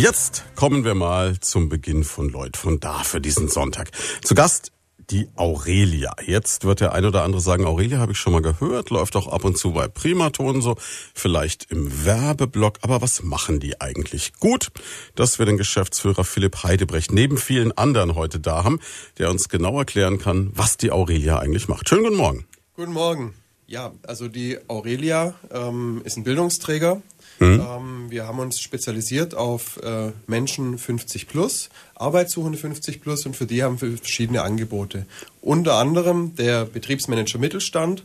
Jetzt kommen wir mal zum Beginn von Lloyd von da für diesen Sonntag. Zu Gast die Aurelia. Jetzt wird der ein oder andere sagen, Aurelia habe ich schon mal gehört, läuft auch ab und zu bei Primaton so, vielleicht im Werbeblock. Aber was machen die eigentlich? Gut, dass wir den Geschäftsführer Philipp Heidebrecht neben vielen anderen heute da haben, der uns genau erklären kann, was die Aurelia eigentlich macht. Schönen guten Morgen. Guten Morgen. Ja, also die Aurelia ähm, ist ein Bildungsträger Mhm. Ähm, wir haben uns spezialisiert auf äh, Menschen 50 plus, Arbeitssuchende 50 plus und für die haben wir verschiedene Angebote. Unter anderem der Betriebsmanager Mittelstand,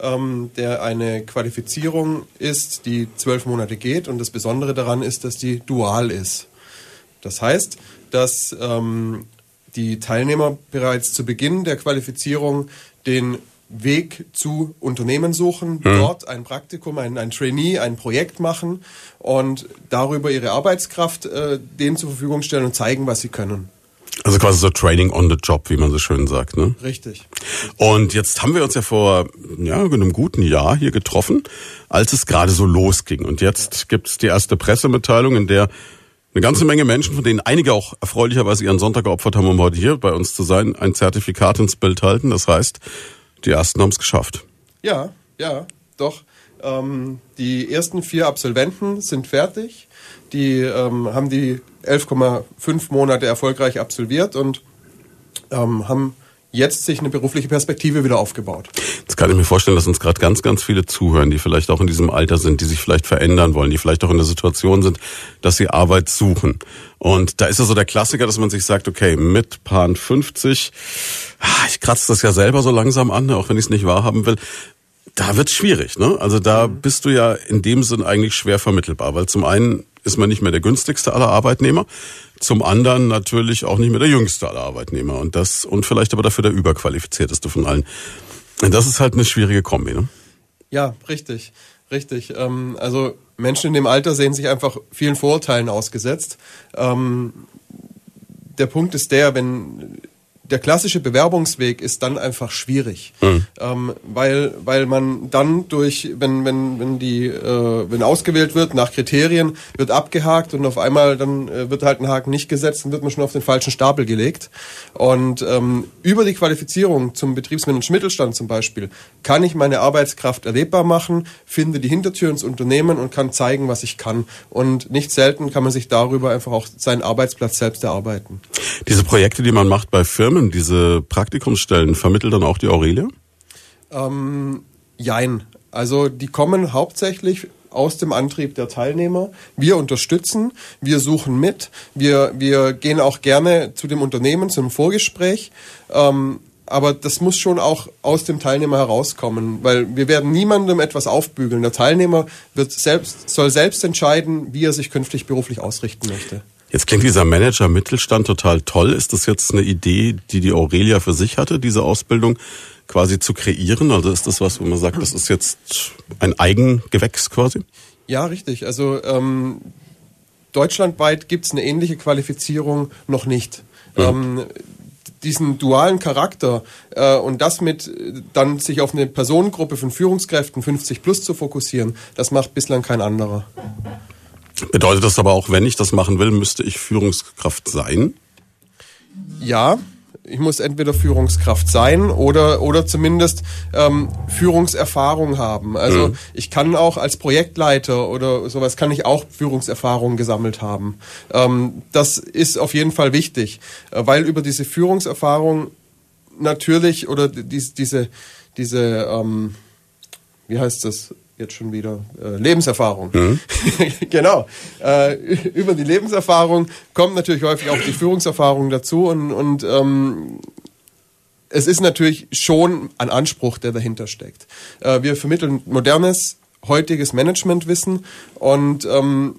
ähm, der eine Qualifizierung ist, die zwölf Monate geht und das Besondere daran ist, dass die dual ist. Das heißt, dass ähm, die Teilnehmer bereits zu Beginn der Qualifizierung den Weg zu Unternehmen suchen, mhm. dort ein Praktikum, ein, ein Trainee, ein Projekt machen und darüber ihre Arbeitskraft äh, denen zur Verfügung stellen und zeigen, was sie können. Also quasi so Training on the Job, wie man so schön sagt, ne? Richtig. Und jetzt haben wir uns ja vor ja, einem guten Jahr hier getroffen, als es gerade so losging. Und jetzt gibt es die erste Pressemitteilung, in der eine ganze Menge Menschen, von denen einige auch erfreulicherweise ihren Sonntag geopfert haben, um heute hier bei uns zu sein, ein Zertifikat ins Bild halten. Das heißt, die ersten haben es geschafft. Ja, ja, doch. Ähm, die ersten vier Absolventen sind fertig. Die ähm, haben die 11,5 Monate erfolgreich absolviert und ähm, haben jetzt sich eine berufliche Perspektive wieder aufgebaut. Jetzt kann ich mir vorstellen, dass uns gerade ganz, ganz viele zuhören, die vielleicht auch in diesem Alter sind, die sich vielleicht verändern wollen, die vielleicht auch in der Situation sind, dass sie Arbeit suchen. Und da ist ja so der Klassiker, dass man sich sagt, okay, mit Pan 50, ah, ich kratze das ja selber so langsam an, auch wenn ich es nicht wahrhaben will. Da wird's schwierig, ne? Also da bist du ja in dem Sinn eigentlich schwer vermittelbar, weil zum einen ist man nicht mehr der günstigste aller Arbeitnehmer. Zum anderen natürlich auch nicht mehr der jüngste aller Arbeitnehmer und das und vielleicht aber dafür der überqualifizierteste von allen. Das ist halt eine schwierige Kombi, ne? Ja, richtig, richtig. Ähm, also Menschen in dem Alter sehen sich einfach vielen Vorurteilen ausgesetzt. Ähm, der Punkt ist der, wenn der klassische Bewerbungsweg ist dann einfach schwierig, mhm. ähm, weil weil man dann durch wenn wenn wenn die äh, wenn ausgewählt wird nach Kriterien wird abgehakt und auf einmal dann äh, wird halt ein Haken nicht gesetzt und wird man schon auf den falschen Stapel gelegt und ähm, über die Qualifizierung zum Betriebsmanager Mittelstand zum Beispiel kann ich meine Arbeitskraft erlebbar machen, finde die Hintertür ins Unternehmen und kann zeigen, was ich kann und nicht selten kann man sich darüber einfach auch seinen Arbeitsplatz selbst erarbeiten. Diese Projekte, die man macht bei Firmen Firmen diese Praktikumsstellen vermittelt dann auch die Aurelia? Ähm, jein. Also die kommen hauptsächlich aus dem Antrieb der Teilnehmer. Wir unterstützen, wir suchen mit, wir, wir gehen auch gerne zu dem Unternehmen, zum Vorgespräch. Ähm, aber das muss schon auch aus dem Teilnehmer herauskommen, weil wir werden niemandem etwas aufbügeln. Der Teilnehmer wird selbst, soll selbst entscheiden, wie er sich künftig beruflich ausrichten möchte. Jetzt klingt dieser Manager Mittelstand total toll. Ist das jetzt eine Idee, die die Aurelia für sich hatte, diese Ausbildung quasi zu kreieren? Also ist das was, wo man sagt, das ist jetzt ein Eigengewächs quasi? Ja, richtig. Also ähm, deutschlandweit gibt es eine ähnliche Qualifizierung noch nicht. Mhm. Ähm, diesen dualen Charakter äh, und das mit dann sich auf eine Personengruppe von Führungskräften 50 plus zu fokussieren, das macht bislang kein anderer. Bedeutet das aber auch, wenn ich das machen will, müsste ich Führungskraft sein? Ja, ich muss entweder Führungskraft sein oder oder zumindest ähm, Führungserfahrung haben. Also mhm. ich kann auch als Projektleiter oder sowas kann ich auch Führungserfahrung gesammelt haben. Ähm, das ist auf jeden Fall wichtig, äh, weil über diese Führungserfahrung natürlich oder diese diese diese ähm, wie heißt das jetzt schon wieder äh, Lebenserfahrung. Mhm. genau. Äh, über die Lebenserfahrung kommt natürlich häufig auch die Führungserfahrung dazu und, und ähm, es ist natürlich schon ein Anspruch, der dahinter steckt. Äh, wir vermitteln modernes, heutiges Managementwissen und ähm,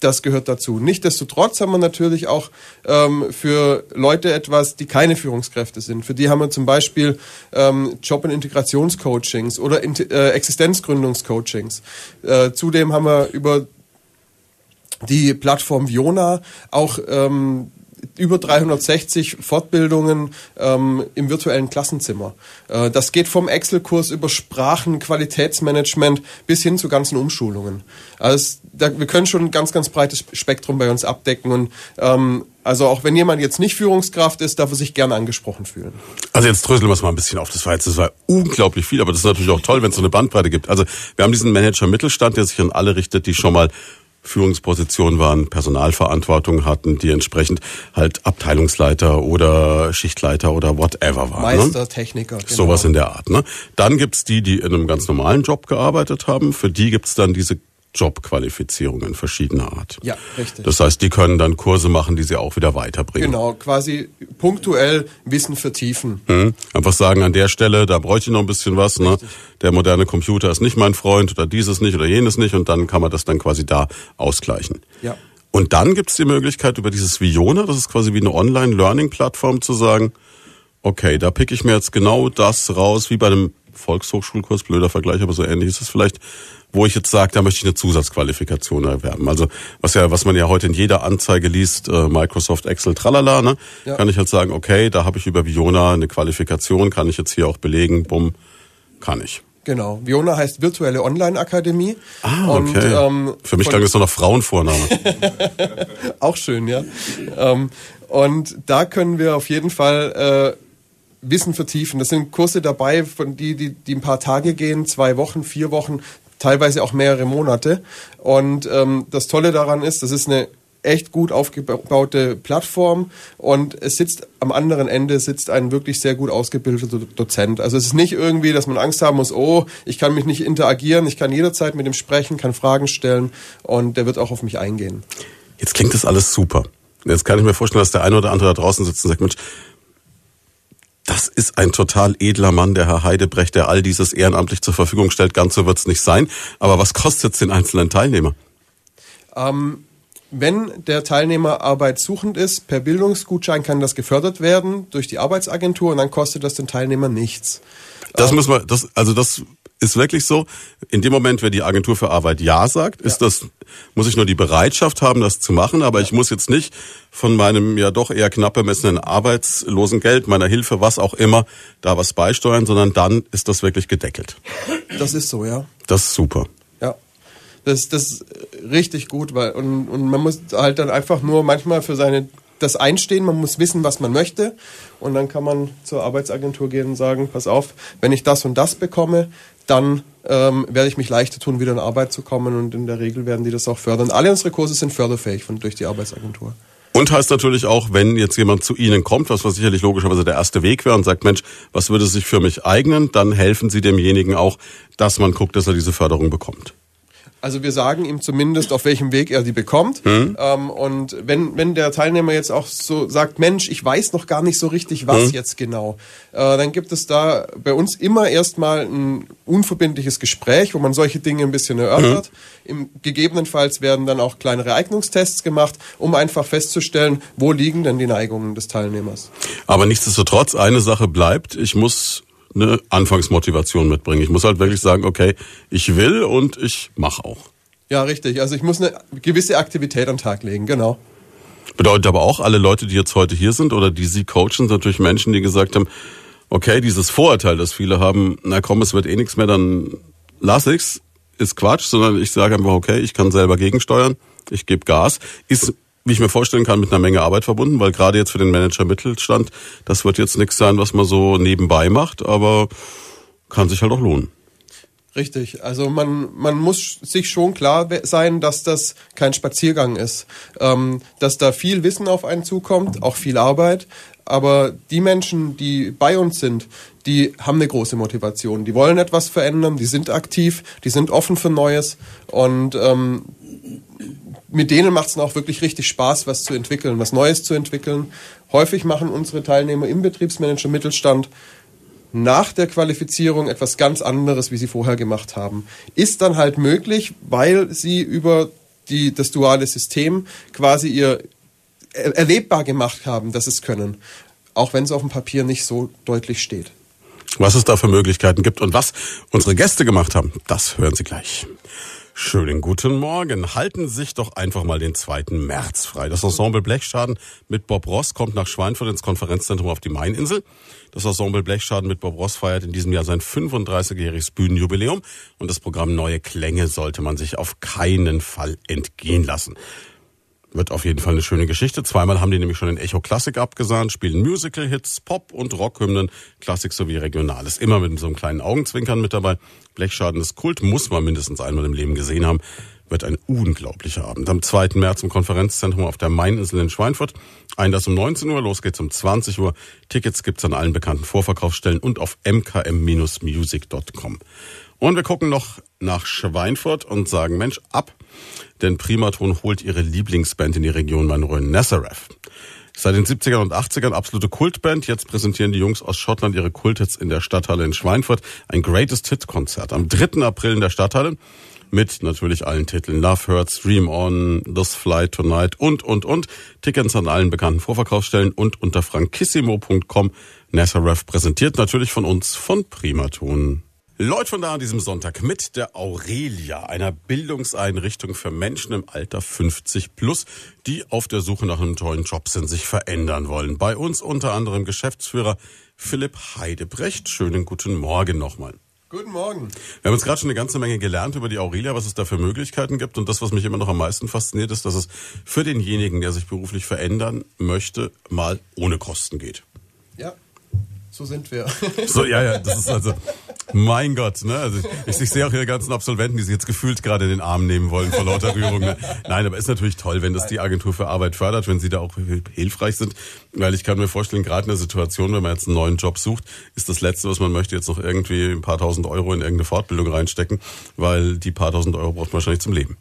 das gehört dazu. Nichtsdestotrotz haben wir natürlich auch ähm, für Leute etwas, die keine Führungskräfte sind. Für die haben wir zum Beispiel ähm, Job- und Integrationscoachings oder äh, Existenzgründungscoachings. Äh, zudem haben wir über die Plattform Viona auch ähm, über 360 Fortbildungen ähm, im virtuellen Klassenzimmer. Äh, das geht vom Excel-Kurs über Sprachen, Qualitätsmanagement bis hin zu ganzen Umschulungen. Also da, wir können schon ein ganz, ganz breites Spektrum bei uns abdecken und ähm, also auch wenn jemand jetzt nicht Führungskraft ist, darf er sich gerne angesprochen fühlen. Also jetzt dröseln wir es mal ein bisschen auf. Das war jetzt das war unglaublich viel, aber das ist natürlich auch toll, wenn es so eine Bandbreite gibt. Also wir haben diesen Manager Mittelstand, der sich an alle richtet, die schon mal Führungspositionen waren, Personalverantwortung hatten, die entsprechend halt Abteilungsleiter oder Schichtleiter oder whatever waren. Ne? Meister, ne? Techniker. Genau. Sowas in der Art. Ne? Dann gibt's die, die in einem ganz normalen Job gearbeitet haben. Für die gibt's dann diese Jobqualifizierungen verschiedener Art. Ja, richtig. Das heißt, die können dann Kurse machen, die sie auch wieder weiterbringen. Genau, quasi punktuell Wissen vertiefen. Mhm. Einfach sagen, an der Stelle, da bräuchte ich noch ein bisschen was. Ne? Der moderne Computer ist nicht mein Freund oder dieses nicht oder jenes nicht und dann kann man das dann quasi da ausgleichen. Ja. Und dann gibt es die Möglichkeit, über dieses Viona, das ist quasi wie eine Online-Learning-Plattform, zu sagen, okay, da pick ich mir jetzt genau das raus, wie bei einem Volkshochschulkurs, blöder Vergleich, aber so ähnlich ist es vielleicht, wo ich jetzt sage, da möchte ich eine Zusatzqualifikation erwerben. Also was ja, was man ja heute in jeder Anzeige liest, äh, Microsoft Excel, tralala, ne? Ja. Kann ich halt sagen, okay, da habe ich über Viona eine Qualifikation, kann ich jetzt hier auch belegen, bumm, kann ich. Genau. Viona heißt Virtuelle Online-Akademie. Ah, okay. Und, ähm, Für mich klang das noch Frauenvorname. auch schön, ja. ähm, und da können wir auf jeden Fall äh, Wissen vertiefen. Das sind Kurse dabei, von die, die, die ein paar Tage gehen, zwei Wochen, vier Wochen, teilweise auch mehrere Monate. Und ähm, das Tolle daran ist, das ist eine echt gut aufgebaute Plattform und es sitzt am anderen Ende sitzt ein wirklich sehr gut ausgebildeter Dozent. Also es ist nicht irgendwie, dass man Angst haben muss, oh, ich kann mich nicht interagieren, ich kann jederzeit mit ihm sprechen, kann Fragen stellen und der wird auch auf mich eingehen. Jetzt klingt das alles super. Jetzt kann ich mir vorstellen, dass der eine oder andere da draußen sitzt und sagt, Mensch, das ist ein total edler Mann, der Herr Heidebrecht, der all dieses ehrenamtlich zur Verfügung stellt. Ganz so wird es nicht sein. Aber was kostet es den einzelnen Teilnehmer? Ähm, wenn der Teilnehmer arbeitssuchend ist, per Bildungsgutschein kann das gefördert werden durch die Arbeitsagentur und dann kostet das den Teilnehmer nichts. Das ähm, müssen wir, das, also das ist wirklich so. In dem Moment, wenn die Agentur für Arbeit Ja sagt, ist ja. das, muss ich nur die Bereitschaft haben, das zu machen, aber ja. ich muss jetzt nicht von meinem ja doch eher knapp bemessenen Arbeitslosengeld, meiner Hilfe, was auch immer, da was beisteuern, sondern dann ist das wirklich gedeckelt. Das ist so, ja. Das ist super. Ja. Das, das ist richtig gut, weil, und, und man muss halt dann einfach nur manchmal für seine das einstehen, man muss wissen, was man möchte und dann kann man zur Arbeitsagentur gehen und sagen, pass auf, wenn ich das und das bekomme, dann ähm, werde ich mich leichter tun, wieder in Arbeit zu kommen und in der Regel werden die das auch fördern. Alle unsere Kurse sind förderfähig von, durch die Arbeitsagentur. Und heißt natürlich auch, wenn jetzt jemand zu Ihnen kommt, was, was sicherlich logischerweise der erste Weg wäre und sagt, Mensch, was würde sich für mich eignen, dann helfen Sie demjenigen auch, dass man guckt, dass er diese Förderung bekommt. Also wir sagen ihm zumindest, auf welchem Weg er die bekommt. Mhm. Ähm, und wenn, wenn der Teilnehmer jetzt auch so sagt, Mensch, ich weiß noch gar nicht so richtig, was mhm. jetzt genau, äh, dann gibt es da bei uns immer erstmal ein unverbindliches Gespräch, wo man solche Dinge ein bisschen erörtert. Mhm. Im, gegebenenfalls werden dann auch kleinere Eignungstests gemacht, um einfach festzustellen, wo liegen denn die Neigungen des Teilnehmers. Aber nichtsdestotrotz, eine Sache bleibt, ich muss eine Anfangsmotivation mitbringen. Ich muss halt wirklich sagen, okay, ich will und ich mache auch. Ja, richtig. Also ich muss eine gewisse Aktivität am Tag legen, genau. Bedeutet aber auch, alle Leute, die jetzt heute hier sind oder die Sie coachen, sind natürlich Menschen, die gesagt haben, okay, dieses Vorurteil, das viele haben, na komm, es wird eh nichts mehr, dann lass ich's, ist Quatsch, sondern ich sage einfach, okay, ich kann selber gegensteuern, ich gebe Gas, ist wie ich mir vorstellen kann, mit einer Menge Arbeit verbunden, weil gerade jetzt für den Manager Mittelstand, das wird jetzt nichts sein, was man so nebenbei macht, aber kann sich halt auch lohnen. Richtig, also man, man muss sich schon klar sein, dass das kein Spaziergang ist, ähm, dass da viel Wissen auf einen zukommt, auch viel Arbeit, aber die Menschen, die bei uns sind, die haben eine große Motivation, die wollen etwas verändern, die sind aktiv, die sind offen für Neues. Und ähm, mit denen macht es auch wirklich richtig Spaß, was zu entwickeln, was Neues zu entwickeln. Häufig machen unsere Teilnehmer im Betriebsmanager Mittelstand nach der Qualifizierung etwas ganz anderes, wie sie vorher gemacht haben. Ist dann halt möglich, weil sie über die, das duale System quasi ihr erlebbar gemacht haben, dass es können. Auch wenn es auf dem Papier nicht so deutlich steht. Was es da für Möglichkeiten gibt und was unsere Gäste gemacht haben, das hören Sie gleich. Schönen guten Morgen. Halten Sie sich doch einfach mal den 2. März frei. Das Ensemble Blechschaden mit Bob Ross kommt nach Schweinfurt ins Konferenzzentrum auf die Maininsel. Das Ensemble Blechschaden mit Bob Ross feiert in diesem Jahr sein 35-jähriges Bühnenjubiläum und das Programm Neue Klänge sollte man sich auf keinen Fall entgehen lassen. Wird auf jeden Fall eine schöne Geschichte. Zweimal haben die nämlich schon in Echo Klassik abgesahnt, spielen Musical-Hits, Pop- und Rockhymnen, Klassik sowie Regionales. Immer mit so einem kleinen Augenzwinkern mit dabei. Blechschaden ist Kult, muss man mindestens einmal im Leben gesehen haben. Wird ein unglaublicher Abend. Am 2. März im Konferenzzentrum auf der Maininsel in Schweinfurt. Einlass um 19 Uhr, los geht's um 20 Uhr. Tickets gibt's an allen bekannten Vorverkaufsstellen und auf mkm-music.com. Und wir gucken noch nach Schweinfurt und sagen, Mensch, ab, denn Primaton holt ihre Lieblingsband in die Region Main-Rhön, Nazareth. Seit den 70ern und 80ern absolute Kultband. Jetzt präsentieren die Jungs aus Schottland ihre Kulthits in der Stadthalle in Schweinfurt. Ein Greatest Hit Konzert am 3. April in der Stadthalle mit natürlich allen Titeln. Love Hurts, Dream On, This Flight Tonight und, und, und. Tickets an allen bekannten Vorverkaufsstellen und unter frankissimo.com. Nazareth präsentiert natürlich von uns von Primaton. Leute von da an diesem Sonntag mit der Aurelia, einer Bildungseinrichtung für Menschen im Alter 50 plus, die auf der Suche nach einem tollen Job sind, sich verändern wollen. Bei uns unter anderem Geschäftsführer Philipp Heidebrecht. Schönen guten Morgen nochmal. Guten Morgen. Wir haben jetzt gerade schon eine ganze Menge gelernt über die Aurelia, was es da für Möglichkeiten gibt. Und das, was mich immer noch am meisten fasziniert, ist, dass es für denjenigen, der sich beruflich verändern möchte, mal ohne Kosten geht. So sind wir. So, ja, ja, das ist also, mein Gott, ne? Also ich, ich sehe auch ihre ganzen Absolventen, die sich jetzt gefühlt gerade in den Arm nehmen wollen vor lauter Rührung. Ne? Nein, aber ist natürlich toll, wenn das die Agentur für Arbeit fördert, wenn sie da auch hilfreich sind. Weil ich kann mir vorstellen, gerade in der Situation, wenn man jetzt einen neuen Job sucht, ist das Letzte, was man möchte, jetzt noch irgendwie ein paar tausend Euro in irgendeine Fortbildung reinstecken, weil die paar tausend Euro braucht man wahrscheinlich zum Leben.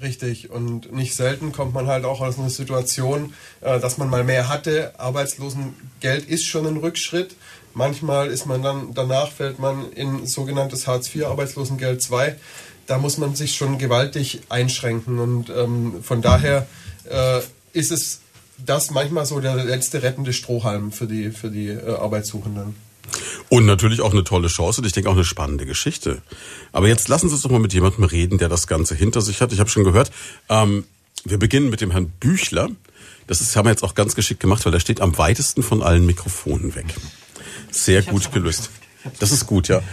Richtig. Und nicht selten kommt man halt auch aus einer Situation, äh, dass man mal mehr hatte. Arbeitslosengeld ist schon ein Rückschritt. Manchmal ist man dann, danach fällt man in sogenanntes Hartz IV, Arbeitslosengeld 2. Da muss man sich schon gewaltig einschränken. Und ähm, von daher äh, ist es das manchmal so der letzte rettende Strohhalm für die, für die äh, Arbeitssuchenden. Und natürlich auch eine tolle Chance und ich denke auch eine spannende Geschichte. Aber jetzt lassen Sie uns doch mal mit jemandem reden, der das Ganze hinter sich hat. Ich habe schon gehört, ähm, wir beginnen mit dem Herrn Büchler. Das ist, haben wir jetzt auch ganz geschickt gemacht, weil er steht am weitesten von allen Mikrofonen weg. Sehr gut gelöst. Das ist gut, ja.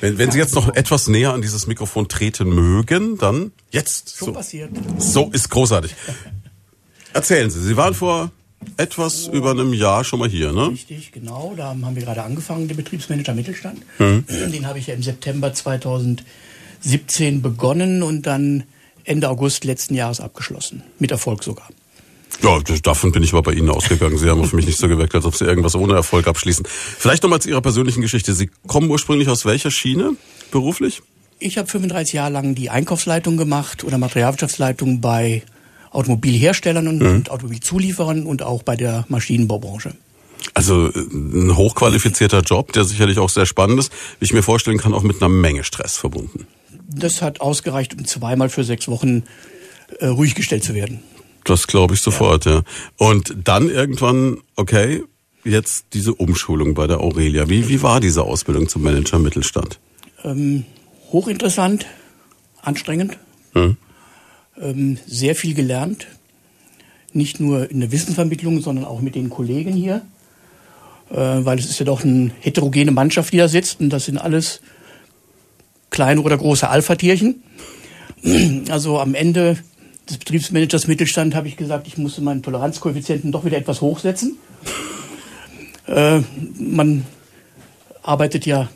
Wenn, wenn Sie jetzt noch etwas näher an dieses Mikrofon treten mögen, dann jetzt. Schon so. passiert. So ist großartig. Erzählen Sie, Sie waren vor etwas über einem Jahr schon mal hier, ne? Richtig, genau. Da haben wir gerade angefangen, den Betriebsmanager Mittelstand. Mhm. Den habe ich ja im September 2017 begonnen und dann Ende August letzten Jahres abgeschlossen. Mit Erfolg sogar. Ja, davon bin ich aber bei Ihnen ausgegangen. Sie haben auf mich nicht so geweckt, als ob Sie irgendwas ohne Erfolg abschließen. Vielleicht nochmal zu Ihrer persönlichen Geschichte. Sie kommen ursprünglich aus welcher Schiene beruflich? Ich habe 35 Jahre lang die Einkaufsleitung gemacht oder Materialwirtschaftsleitung bei Automobilherstellern und, mhm. Automobilzulieferern und auch bei der Maschinenbaubranche. Also ein hochqualifizierter Job, der sicherlich auch sehr spannend ist, wie ich mir vorstellen kann, auch mit einer Menge Stress verbunden. Das hat ausgereicht, um zweimal für sechs Wochen äh, ruhig gestellt zu werden. Das glaube ich sofort, ja. ja. Und dann irgendwann, okay, jetzt diese Umschulung bei der Aurelia. Wie, wie war diese Ausbildung zum Manager Mittelstand? Ähm, hochinteressant, anstrengend. Hm ähm, sehr viel gelernt. Nicht nur in der Wissensvermittlung, sondern auch mit den Kollegen hier. Äh, weil es ist ja doch eine heterogene Mannschaft, die da sitzt. Und das sind alles kleine oder große Alpha-Tierchen. Also am Ende des Betriebsmanagers Mittelstand habe ich gesagt, ich musste meinen Toleranzkoeffizienten doch wieder etwas hochsetzen. Äh, man arbeitet ja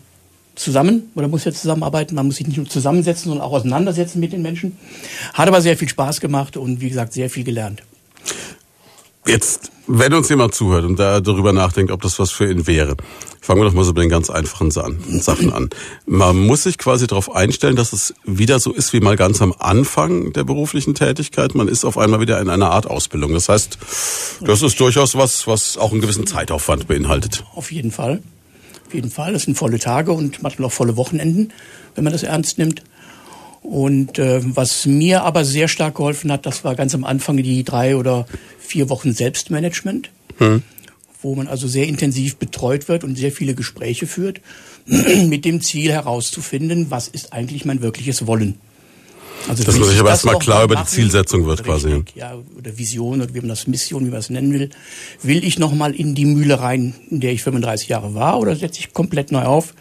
zusammen oder muss ja zusammenarbeiten. Man muss sich nicht nur zusammensetzen, sondern auch auseinandersetzen mit den Menschen. Hat aber sehr viel Spaß gemacht und wie gesagt sehr viel gelernt. Jetzt, wenn uns jemand zuhört und da darüber nachdenkt, ob das was für ihn wäre, fangen wir doch mal so bei den ganz einfachen Sachen an. Man muss sich quasi darauf einstellen, dass es wieder so ist wie mal ganz am Anfang der beruflichen Tätigkeit. Man ist auf einmal wieder in einer Art Ausbildung. Das heißt, das ist durchaus was, was auch einen gewissen Zeitaufwand beinhaltet. Auf jeden Fall. Jeden Fall. Das sind volle Tage und manchmal auch volle Wochenenden, wenn man das ernst nimmt. Und äh, was mir aber sehr stark geholfen hat, das war ganz am Anfang die drei oder vier Wochen Selbstmanagement, hm. wo man also sehr intensiv betreut wird und sehr viele Gespräche führt, mit dem Ziel herauszufinden, was ist eigentlich mein wirkliches Wollen. Also Dass man sich aber erstmal klar über die Zielsetzung wird quasi. Ja, oder Vision oder wie man das Mission, wie man es nennen will. Will ich nochmal in die Mühle rein, in der ich 35 Jahre war, oder setze ich komplett neu auf?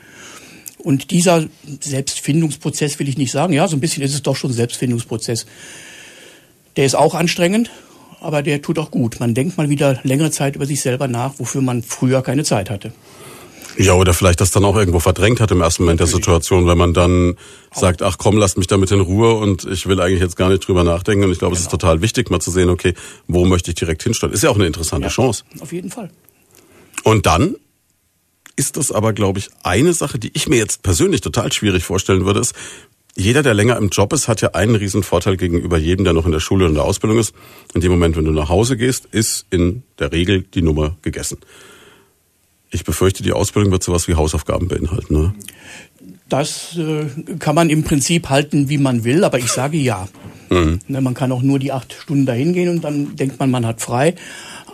Und dieser Selbstfindungsprozess will ich nicht sagen. Ja, so ein bisschen ist es doch schon Selbstfindungsprozess. Der ist auch anstrengend, aber der tut auch gut. Man denkt mal wieder längere Zeit über sich selber nach, wofür man früher keine Zeit hatte. Ja, oder vielleicht das dann auch irgendwo verdrängt hat im ersten Moment der Situation, wenn man dann sagt, ach komm, lasst mich damit in Ruhe und ich will eigentlich jetzt gar nicht drüber nachdenken. Und ich glaube, genau. es ist genau. total wichtig, mal zu sehen, okay, wo möchte ich direkt hinsteuern. Ist ja auch eine interessante ja, Chance. Auf jeden Fall. Und dann ist das aber, glaube ich, eine Sache, die ich mir jetzt persönlich total schwierig vorstellen würde, ist, jeder, der länger im Job ist, hat ja einen riesen Vorteil gegenüber jedem, der noch in der Schule und in der Ausbildung ist. In dem Moment, wenn du nach Hause gehst, ist in der Regel die Nummer gegessen. Ich befürchte, die Ausbildung wird sowas wie Hausaufgaben beinhalten, oder? Das äh, kann man im Prinzip halten, wie man will, aber ich sage ja. Mhm. Ne, man kann auch nur die acht Stunden dahin gehen und dann denkt man, man hat frei.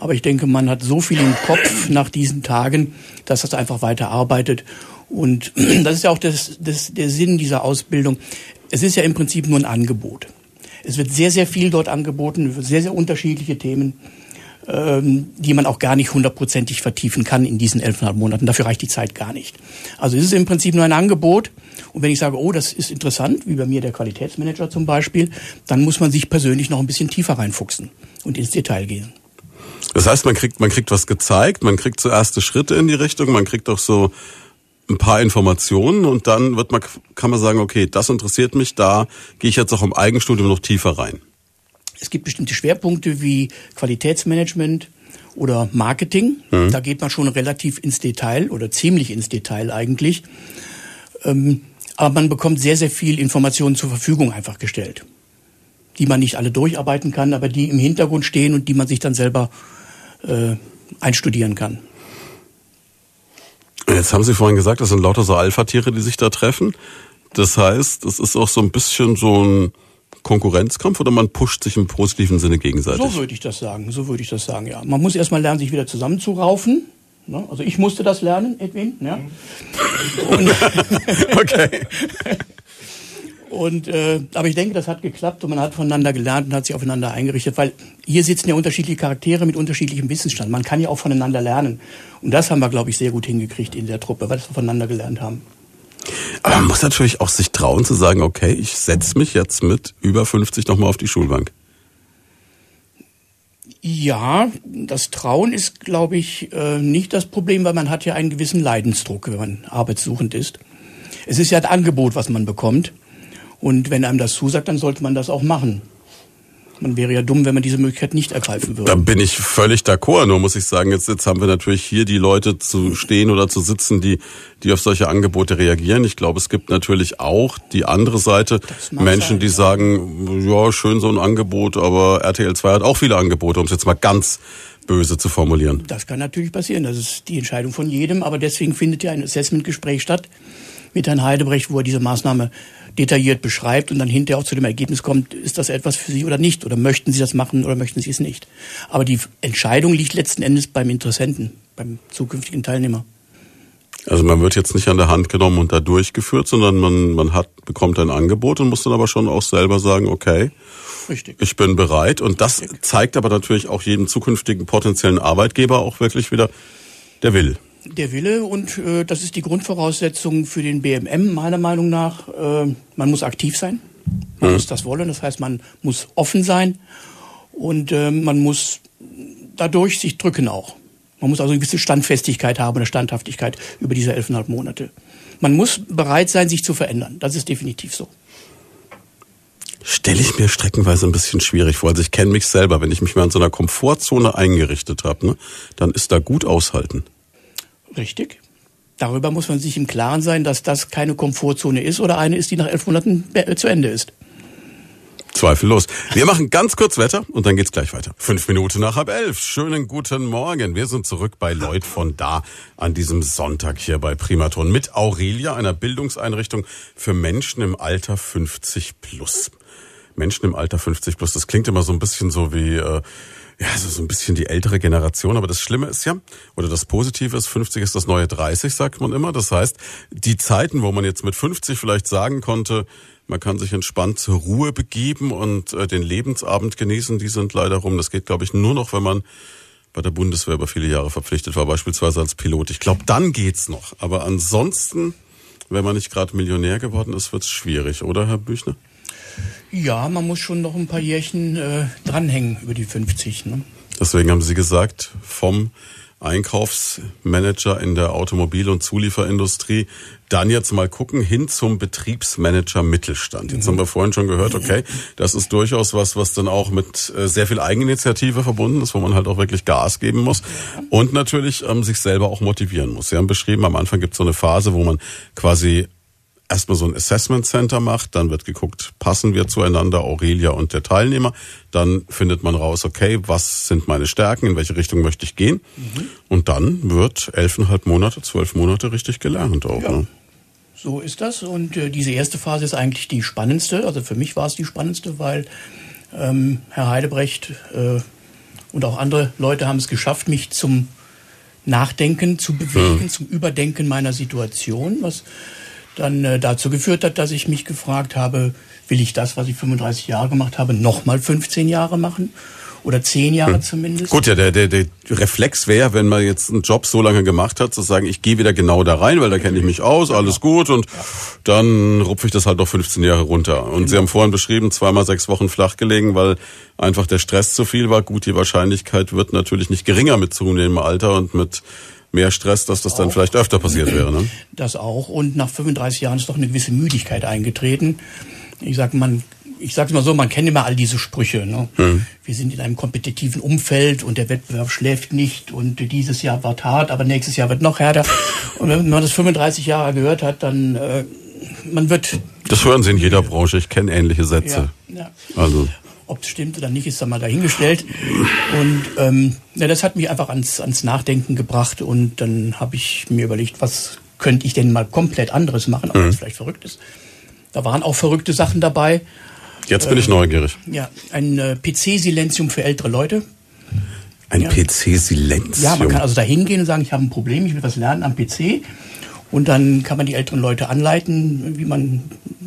Aber ich denke, man hat so viel im Kopf nach diesen Tagen, dass das einfach weiter arbeitet. Und das ist ja auch das, das, der Sinn dieser Ausbildung. Es ist ja im Prinzip nur ein Angebot. Es wird sehr, sehr viel dort angeboten, sehr, sehr unterschiedliche Themen die man auch gar nicht hundertprozentig vertiefen kann in diesen elfeinhalb Monaten. Dafür reicht die Zeit gar nicht. Also es ist im Prinzip nur ein Angebot. Und wenn ich sage, oh, das ist interessant, wie bei mir der Qualitätsmanager zum Beispiel, dann muss man sich persönlich noch ein bisschen tiefer reinfuchsen und ins Detail gehen. Das heißt, man kriegt, man kriegt was gezeigt, man kriegt so erste Schritte in die Richtung, man kriegt auch so ein paar Informationen und dann wird man, kann man sagen, okay, das interessiert mich, da gehe ich jetzt auch im Eigenstudium noch tiefer rein. Es gibt bestimmte Schwerpunkte wie Qualitätsmanagement oder Marketing. Mhm. Da geht man schon relativ ins Detail oder ziemlich ins Detail eigentlich. Ähm, aber man bekommt sehr, sehr viel Informationen zur Verfügung einfach gestellt, die man nicht alle durcharbeiten kann, aber die im Hintergrund stehen und die man sich dann selber äh, einstudieren kann. Jetzt haben Sie vorhin gesagt, das sind lauter so Alpha-Tiere, die sich da treffen. Das heißt, es ist auch so ein bisschen so ein Konkurrenzkampf oder man pusht sich im positiven Sinne gegenseitig? So würde ich das sagen, so würde ich das sagen, ja. Man muss erstmal lernen, sich wieder zusammenzuraufen. Ne? Also ich musste das lernen, Edwin. Ja. Okay. Und, äh, aber ich denke, das hat geklappt und man hat voneinander gelernt und hat sich aufeinander eingerichtet, weil hier sitzen ja unterschiedliche Charaktere mit unterschiedlichem Wissensstand. Man kann ja auch voneinander lernen. Und das haben wir, glaube ich, sehr gut hingekriegt in der Truppe, weil wir voneinander gelernt haben. Aber man muss natürlich auch sich trauen zu sagen, okay, ich setze mich jetzt mit über 50 nochmal auf die Schulbank. Ja, das Trauen ist, glaube ich, äh, nicht das Problem, weil man hat ja einen gewissen Leidensdruck, wenn man arbeitssuchend ist. Es ist ja ein Angebot, was man bekommt. Und wenn einem das zusagt, dann sollte man das auch machen. Man wäre ja dumm, wenn man diese Möglichkeit nicht ergreifen würde. Da bin ich völlig d'accord. Nur muss ich sagen, jetzt, jetzt haben wir natürlich hier die Leute zu stehen oder zu sitzen, die, die auf solche Angebote reagieren. Ich glaube, es gibt natürlich auch die andere Seite, Menschen, sein, die ja. sagen, ja, schön so ein Angebot, aber RTL 2 hat auch viele Angebote, um es jetzt mal ganz böse zu formulieren. Das kann natürlich passieren. Das ist die Entscheidung von jedem. Aber deswegen findet ja ein Assessment-Gespräch statt mit Herrn Heidebrecht, wo er diese Maßnahme detailliert beschreibt und dann hinterher auch zu dem Ergebnis kommt, ist das etwas für Sie oder nicht? Oder möchten Sie das machen oder möchten Sie es nicht? Aber die Entscheidung liegt letzten Endes beim Interessenten, beim zukünftigen Teilnehmer. Also man wird jetzt nicht an der Hand genommen und da durchgeführt, sondern man, man hat, bekommt ein Angebot und muss dann aber schon auch selber sagen, okay, Richtig. ich bin bereit. Und das Richtig. zeigt aber natürlich auch jedem zukünftigen potenziellen Arbeitgeber auch wirklich wieder, der will der Wille und äh, das ist die Grundvoraussetzung für den BMM meiner Meinung nach. Äh, man muss aktiv sein, man mhm. muss das wollen, das heißt man muss offen sein und äh, man muss dadurch sich drücken auch. Man muss also eine gewisse Standfestigkeit haben oder Standhaftigkeit über diese elfeinhalb Monate. Man muss bereit sein, sich zu verändern. Das ist definitiv so. Stelle ich mir streckenweise ein bisschen schwierig vor. Also ich kenne mich selber, wenn ich mich mal in so einer Komfortzone eingerichtet habe, ne, dann ist da gut aushalten. Richtig. Darüber muss man sich im Klaren sein, dass das keine Komfortzone ist oder eine ist, die nach elf Monaten zu Ende ist. Zweifellos. Wir machen ganz kurz Wetter und dann geht's gleich weiter. Fünf Minuten nach halb elf. Schönen guten Morgen. Wir sind zurück bei Lloyd von da an diesem Sonntag hier bei Primaton mit Aurelia, einer Bildungseinrichtung für Menschen im Alter 50 plus. Menschen im Alter 50 plus, das klingt immer so ein bisschen so wie, äh, ja, also so ein bisschen die ältere Generation. Aber das Schlimme ist ja, oder das Positive ist, 50 ist das neue 30, sagt man immer. Das heißt, die Zeiten, wo man jetzt mit 50 vielleicht sagen konnte, man kann sich entspannt zur Ruhe begeben und äh, den Lebensabend genießen, die sind leider rum. Das geht, glaube ich, nur noch, wenn man bei der Bundeswehr über viele Jahre verpflichtet war, beispielsweise als Pilot. Ich glaube, dann geht's noch. Aber ansonsten, wenn man nicht gerade Millionär geworden ist, wird's schwierig, oder, Herr Büchner? Ja, man muss schon noch ein paar Jährchen äh, dranhängen über die 50. Ne? Deswegen haben Sie gesagt, vom Einkaufsmanager in der Automobil- und Zulieferindustrie. Dann jetzt mal gucken hin zum Betriebsmanager Mittelstand. Jetzt haben wir vorhin schon gehört, okay, das ist durchaus was, was dann auch mit äh, sehr viel Eigeninitiative verbunden ist, wo man halt auch wirklich Gas geben muss und natürlich ähm, sich selber auch motivieren muss. Sie haben beschrieben, am Anfang gibt es so eine Phase, wo man quasi erstmal so ein Assessment Center macht, dann wird geguckt, passen wir zueinander, Aurelia und der Teilnehmer. Dann findet man raus, okay, was sind meine Stärken, in welche Richtung möchte ich gehen. Mhm. Und dann wird elfeinhalb Monate, zwölf Monate richtig gelernt auch. Ja. Ne? So ist das. Und äh, diese erste Phase ist eigentlich die spannendste. Also für mich war es die spannendste, weil ähm, Herr Heidebrecht äh, und auch andere Leute haben es geschafft, mich zum Nachdenken zu bewegen, mhm. zum Überdenken meiner Situation, was dann äh, dazu geführt hat, dass ich mich gefragt habe, will ich das, was ich 35 Jahre gemacht habe, nochmal 15 Jahre machen? Oder zehn Jahre hm. zumindest. Gut, ja, der, der, der Reflex wäre, wenn man jetzt einen Job so lange gemacht hat, zu sagen, ich gehe wieder genau da rein, weil da kenne ich mich aus, alles gut und ja. dann rupfe ich das halt noch 15 Jahre runter. Und genau. Sie haben vorhin beschrieben, zweimal sechs Wochen flach gelegen, weil einfach der Stress zu viel war. Gut, die Wahrscheinlichkeit wird natürlich nicht geringer mit zunehmendem Alter und mit mehr Stress, dass das dann auch. vielleicht öfter passiert wäre. Ne? Das auch. Und nach 35 Jahren ist doch eine gewisse Müdigkeit eingetreten. Ich sage man, ich sage mal so, man kennt immer all diese Sprüche. Ne? Hm. Wir sind in einem kompetitiven Umfeld und der Wettbewerb schläft nicht und dieses Jahr wird hart, aber nächstes Jahr wird noch härter. Und wenn man das 35 Jahre gehört hat, dann äh, man wird. Das hören Sie in jeder Branche. Ich kenne ähnliche Sätze. Ja, ja. Also. Ob es stimmt oder nicht, ist dann mal dahingestellt. Und ähm, ja, das hat mich einfach ans, ans Nachdenken gebracht. Und dann habe ich mir überlegt, was könnte ich denn mal komplett anderes machen, auch mhm. wenn es vielleicht verrückt ist. Da waren auch verrückte Sachen dabei. Jetzt bin ich ähm, neugierig. Ja, ein äh, PC-Silenzium für ältere Leute. Ein ja. PC-Silenzium? Ja, man kann also da hingehen und sagen, ich habe ein Problem, ich will was lernen am PC. Und dann kann man die älteren Leute anleiten, wie man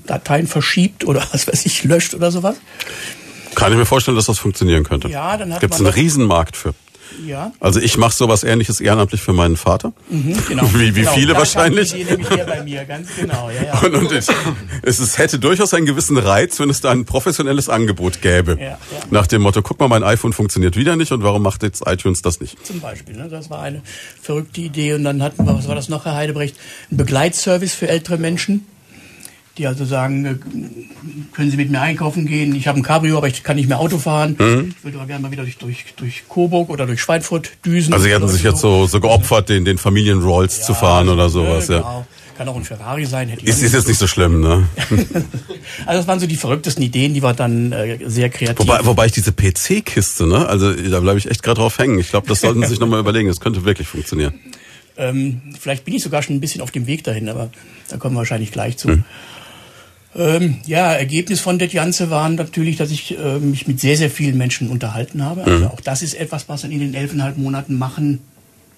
Dateien verschiebt oder was weiß ich, löscht oder sowas. Kann ich mir vorstellen, dass das funktionieren könnte. Ja, dann hat Gibt es einen Riesenmarkt für. Ja. Also ich mache sowas ähnliches ehrenamtlich für meinen Vater. Mhm, genau. wie wie genau. viele da wahrscheinlich. Die nämlich hier bei mir, ganz genau. Ja, ja. Und, und ich, es, es hätte durchaus einen gewissen Reiz, wenn es da ein professionelles Angebot gäbe. Ja, ja. Nach dem Motto, guck mal, mein iPhone funktioniert wieder nicht und warum macht jetzt iTunes das nicht? Zum Beispiel, ne? das war eine verrückte Idee. Und dann hatten wir, was war das noch, Herr Heidebrecht, ein Begleitservice für ältere Menschen die also sagen, äh, können Sie mit mir einkaufen gehen? Ich habe ein Cabrio, aber ich kann nicht mehr Auto fahren. Mhm. Ich würde aber gerne mal wieder durch, durch, durch Coburg oder durch Schweinfurt düsen. Also Sie hatten sich so. jetzt so, so geopfert, den, den Familien-Rolls ja, zu fahren oder sowas. Genau. Ja. Kann auch ein Ferrari sein. Hätte ich ist, ist jetzt nicht so schlimm, ne? also das waren so die verrücktesten Ideen, die war dann äh, sehr kreativ. Wobei, wobei ich diese PC-Kiste, ne? Also da bleibe ich echt gerade drauf hängen. Ich glaube, das sollten Sie sich nochmal überlegen. Das könnte wirklich funktionieren. Ähm, vielleicht bin ich sogar schon ein bisschen auf dem Weg dahin, aber da kommen wir wahrscheinlich gleich zu. Hm. Ähm, ja, Ergebnis von das Ganze war natürlich, dass ich äh, mich mit sehr, sehr vielen Menschen unterhalten habe. Also mhm. auch das ist etwas, was man in den elfeinhalb Monaten machen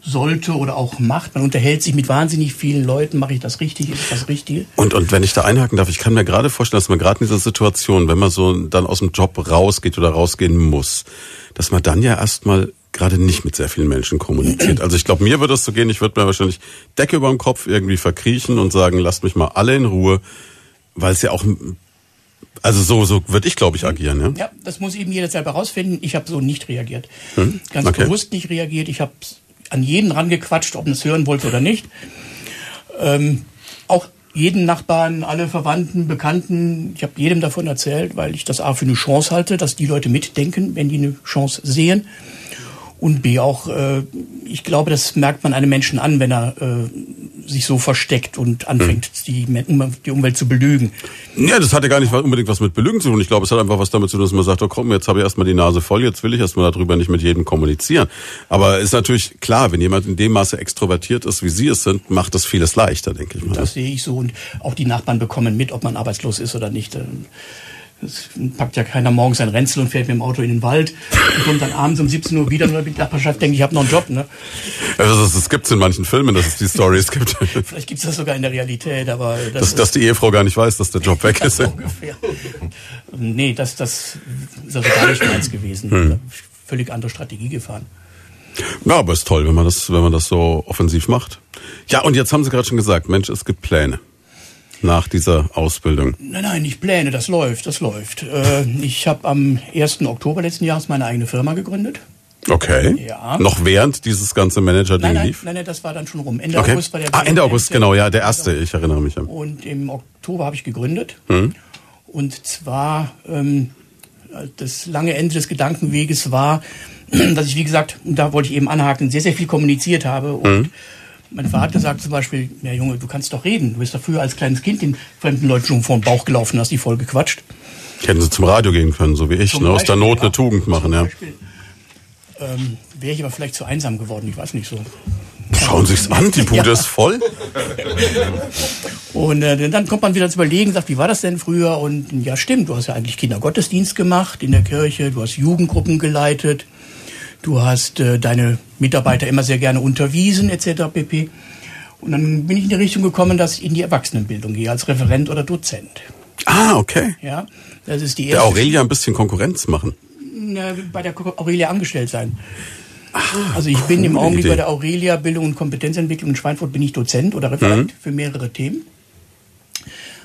sollte oder auch macht. Man unterhält sich mit wahnsinnig vielen Leuten. Mache ich das richtig? Ist das Richtige? Und, und wenn ich da einhaken darf, ich kann mir gerade vorstellen, dass man gerade in dieser Situation, wenn man so dann aus dem Job rausgeht oder rausgehen muss, dass man dann ja erstmal gerade nicht mit sehr vielen Menschen kommuniziert. Also ich glaube, mir würde es so gehen, ich würde mir wahrscheinlich Decke über dem Kopf irgendwie verkriechen und sagen, lasst mich mal alle in Ruhe weil es ja auch also so, so würde ich, glaube ich, agieren. Ja? ja, das muss eben jeder selber herausfinden. Ich habe so nicht reagiert. Hm? Ganz okay. bewusst nicht reagiert. Ich habe an jeden rangequatscht, ob man es hören wollte oder nicht. Ähm, auch jeden Nachbarn, alle Verwandten, Bekannten, ich habe jedem davon erzählt, weil ich das A für eine Chance halte, dass die Leute mitdenken, wenn die eine Chance sehen. Und B auch, äh, ich glaube, das merkt man einem Menschen an, wenn er äh, sich so versteckt und anfängt, mhm. die, die Umwelt zu belügen. Ja, das hat ja gar nicht unbedingt was mit Belügen zu tun. Ich glaube, es hat einfach was damit zu tun, dass man sagt, oh komm, jetzt habe ich erstmal die Nase voll, jetzt will ich erstmal darüber nicht mit jedem kommunizieren. Aber ist natürlich klar, wenn jemand in dem Maße extrovertiert ist, wie Sie es sind, macht das vieles leichter, denke ich mal. Das sehe ich so. Und auch die Nachbarn bekommen mit, ob man arbeitslos ist oder nicht. Das packt ja keiner morgens ein Ränzel und fährt mit dem Auto in den Wald und kommt dann abends um 17 Uhr wieder nur mit Nachbarschaft denkt, ich habe noch einen Job. Ne? Also das, das gibt's in manchen Filmen, dass es die Stories gibt. Vielleicht gibt's das sogar in der Realität, aber das dass, dass die Ehefrau gar nicht weiß, dass der Job weg ist. ungefähr. Nee, das, das ist also gar nicht meins gewesen. Hm. Völlig andere Strategie gefahren. Ja, aber ist toll, wenn man das, wenn man das so offensiv macht. Ja, und jetzt haben Sie gerade schon gesagt, Mensch, es gibt Pläne nach dieser Ausbildung? Nein, nein, nicht Pläne, das läuft, das läuft. Äh, ich habe am 1. Oktober letzten Jahres meine eigene Firma gegründet. Okay. Ja. Noch während dieses ganze Manager-Ding lief? Nein, nein, das war dann schon rum. Ende okay. August war der Ah, Ende August, genau, ja, der erste, ich erinnere mich. Und im Oktober habe ich gegründet. Hm. Und zwar, ähm, das lange Ende des Gedankenweges war, dass ich, wie gesagt, da wollte ich eben anhaken, sehr, sehr viel kommuniziert habe und hm mein Vater sagt zum Beispiel, ja Junge, du kannst doch reden. Du bist doch früher als kleines Kind den fremden Leuten schon vor den Bauch gelaufen, hast die voll gequatscht. Hätten sie zum Radio gehen können, so wie ich, ne? aus der Not eine Tugend machen, ja. Ähm, Wäre ich aber vielleicht zu einsam geworden, ich weiß nicht so. Schauen Sie sich's an, die Bude ja. ist voll. Und äh, dann kommt man wieder zu überlegen, sagt, wie war das denn früher? Und ja, stimmt, du hast ja eigentlich Kindergottesdienst gemacht in der Kirche, du hast Jugendgruppen geleitet, du hast äh, deine Mitarbeiter immer sehr gerne unterwiesen etc. pp. Und dann bin ich in die Richtung gekommen, dass ich in die Erwachsenenbildung gehe, als Referent oder Dozent. Ah, okay. Ja, das ist die erste. Der Aurelia ein bisschen Konkurrenz machen. Na, bei der Aurelia angestellt sein. Ach, also ich bin im Augenblick Idee. bei der Aurelia Bildung und Kompetenzentwicklung in Schweinfurt bin ich Dozent oder Referent mhm. für mehrere Themen.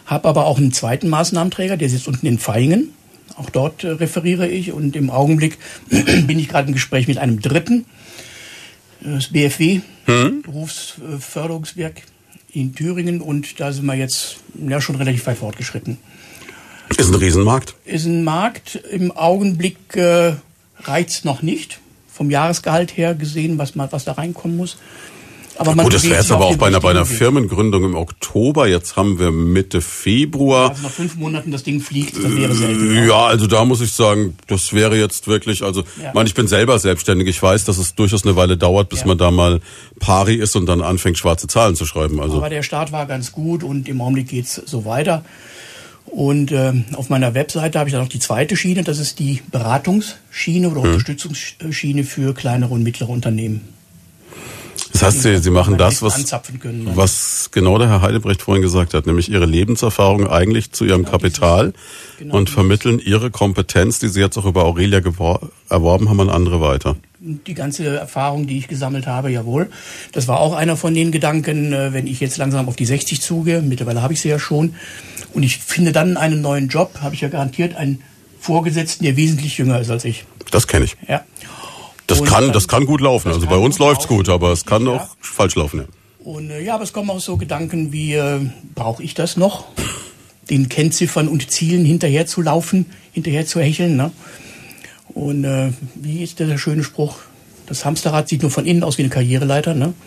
Habe aber auch einen zweiten Maßnahmenträger, der sitzt unten in Feingen. Auch dort äh, referiere ich und im Augenblick bin ich gerade im Gespräch mit einem Dritten, das BFW, hm? Berufsförderungswerk in Thüringen und da sind wir jetzt ja, schon relativ weit fortgeschritten. Ist ein Riesenmarkt. Ist ein Markt. Im Augenblick äh, reizt noch nicht. Vom Jahresgehalt her gesehen, was, mal, was da reinkommen muss. Aber man Gut, das wäre jetzt aber auch bei einer, bei einer Firmengründung im Oktober. Jetzt haben wir Mitte Februar. Also nach fünf Monaten das Ding fliegt, das wäre selten. Ja, ja, also da muss ich sagen, das wäre jetzt wirklich, also, ja. ich meine, ich bin selber selbstständig. Ich weiß, dass es durchaus eine Weile dauert, bis ja. man da mal pari ist und dann anfängt, schwarze Zahlen zu schreiben. Also. Aber der Start war ganz gut und im Augenblick geht's so weiter. Und äh, auf meiner Webseite habe ich dann noch die zweite Schiene, das ist die Beratungsschiene oder hm. Unterstützungsschiene für kleinere und mittlere Unternehmen. Das heißt, Sie, Sie machen das, was, was genau der Herr Heidebrecht vorhin gesagt hat, nämlich Ihre Lebenserfahrung eigentlich zu Ihrem genau Kapital genau und vermitteln Ihre Kompetenz, die Sie jetzt auch über Aurelia erworben haben, an andere weiter. Die ganze Erfahrung, die ich gesammelt habe, jawohl. Das war auch einer von den Gedanken, äh, wenn ich jetzt langsam auf die 60 zugehe, mittlerweile habe ich sie ja schon, und ich finde dann einen neuen Job, habe ich ja garantiert einen Vorgesetzten, der wesentlich jünger ist als ich. Das kenne ich. Ja. Das kann, das kann gut laufen. Also bei uns läuft's gut, aber es kann auch falsch laufen. Ja. Und äh, ja, aber es kommen auch so Gedanken wie, äh, brauche ich das noch? Den Kennziffern und Zielen hinterher zu laufen, hinterher zu hecheln. Ne? Und äh, wie ist der schöne Spruch? Das Hamsterrad sieht nur von innen aus wie eine Karriereleiter. Ne?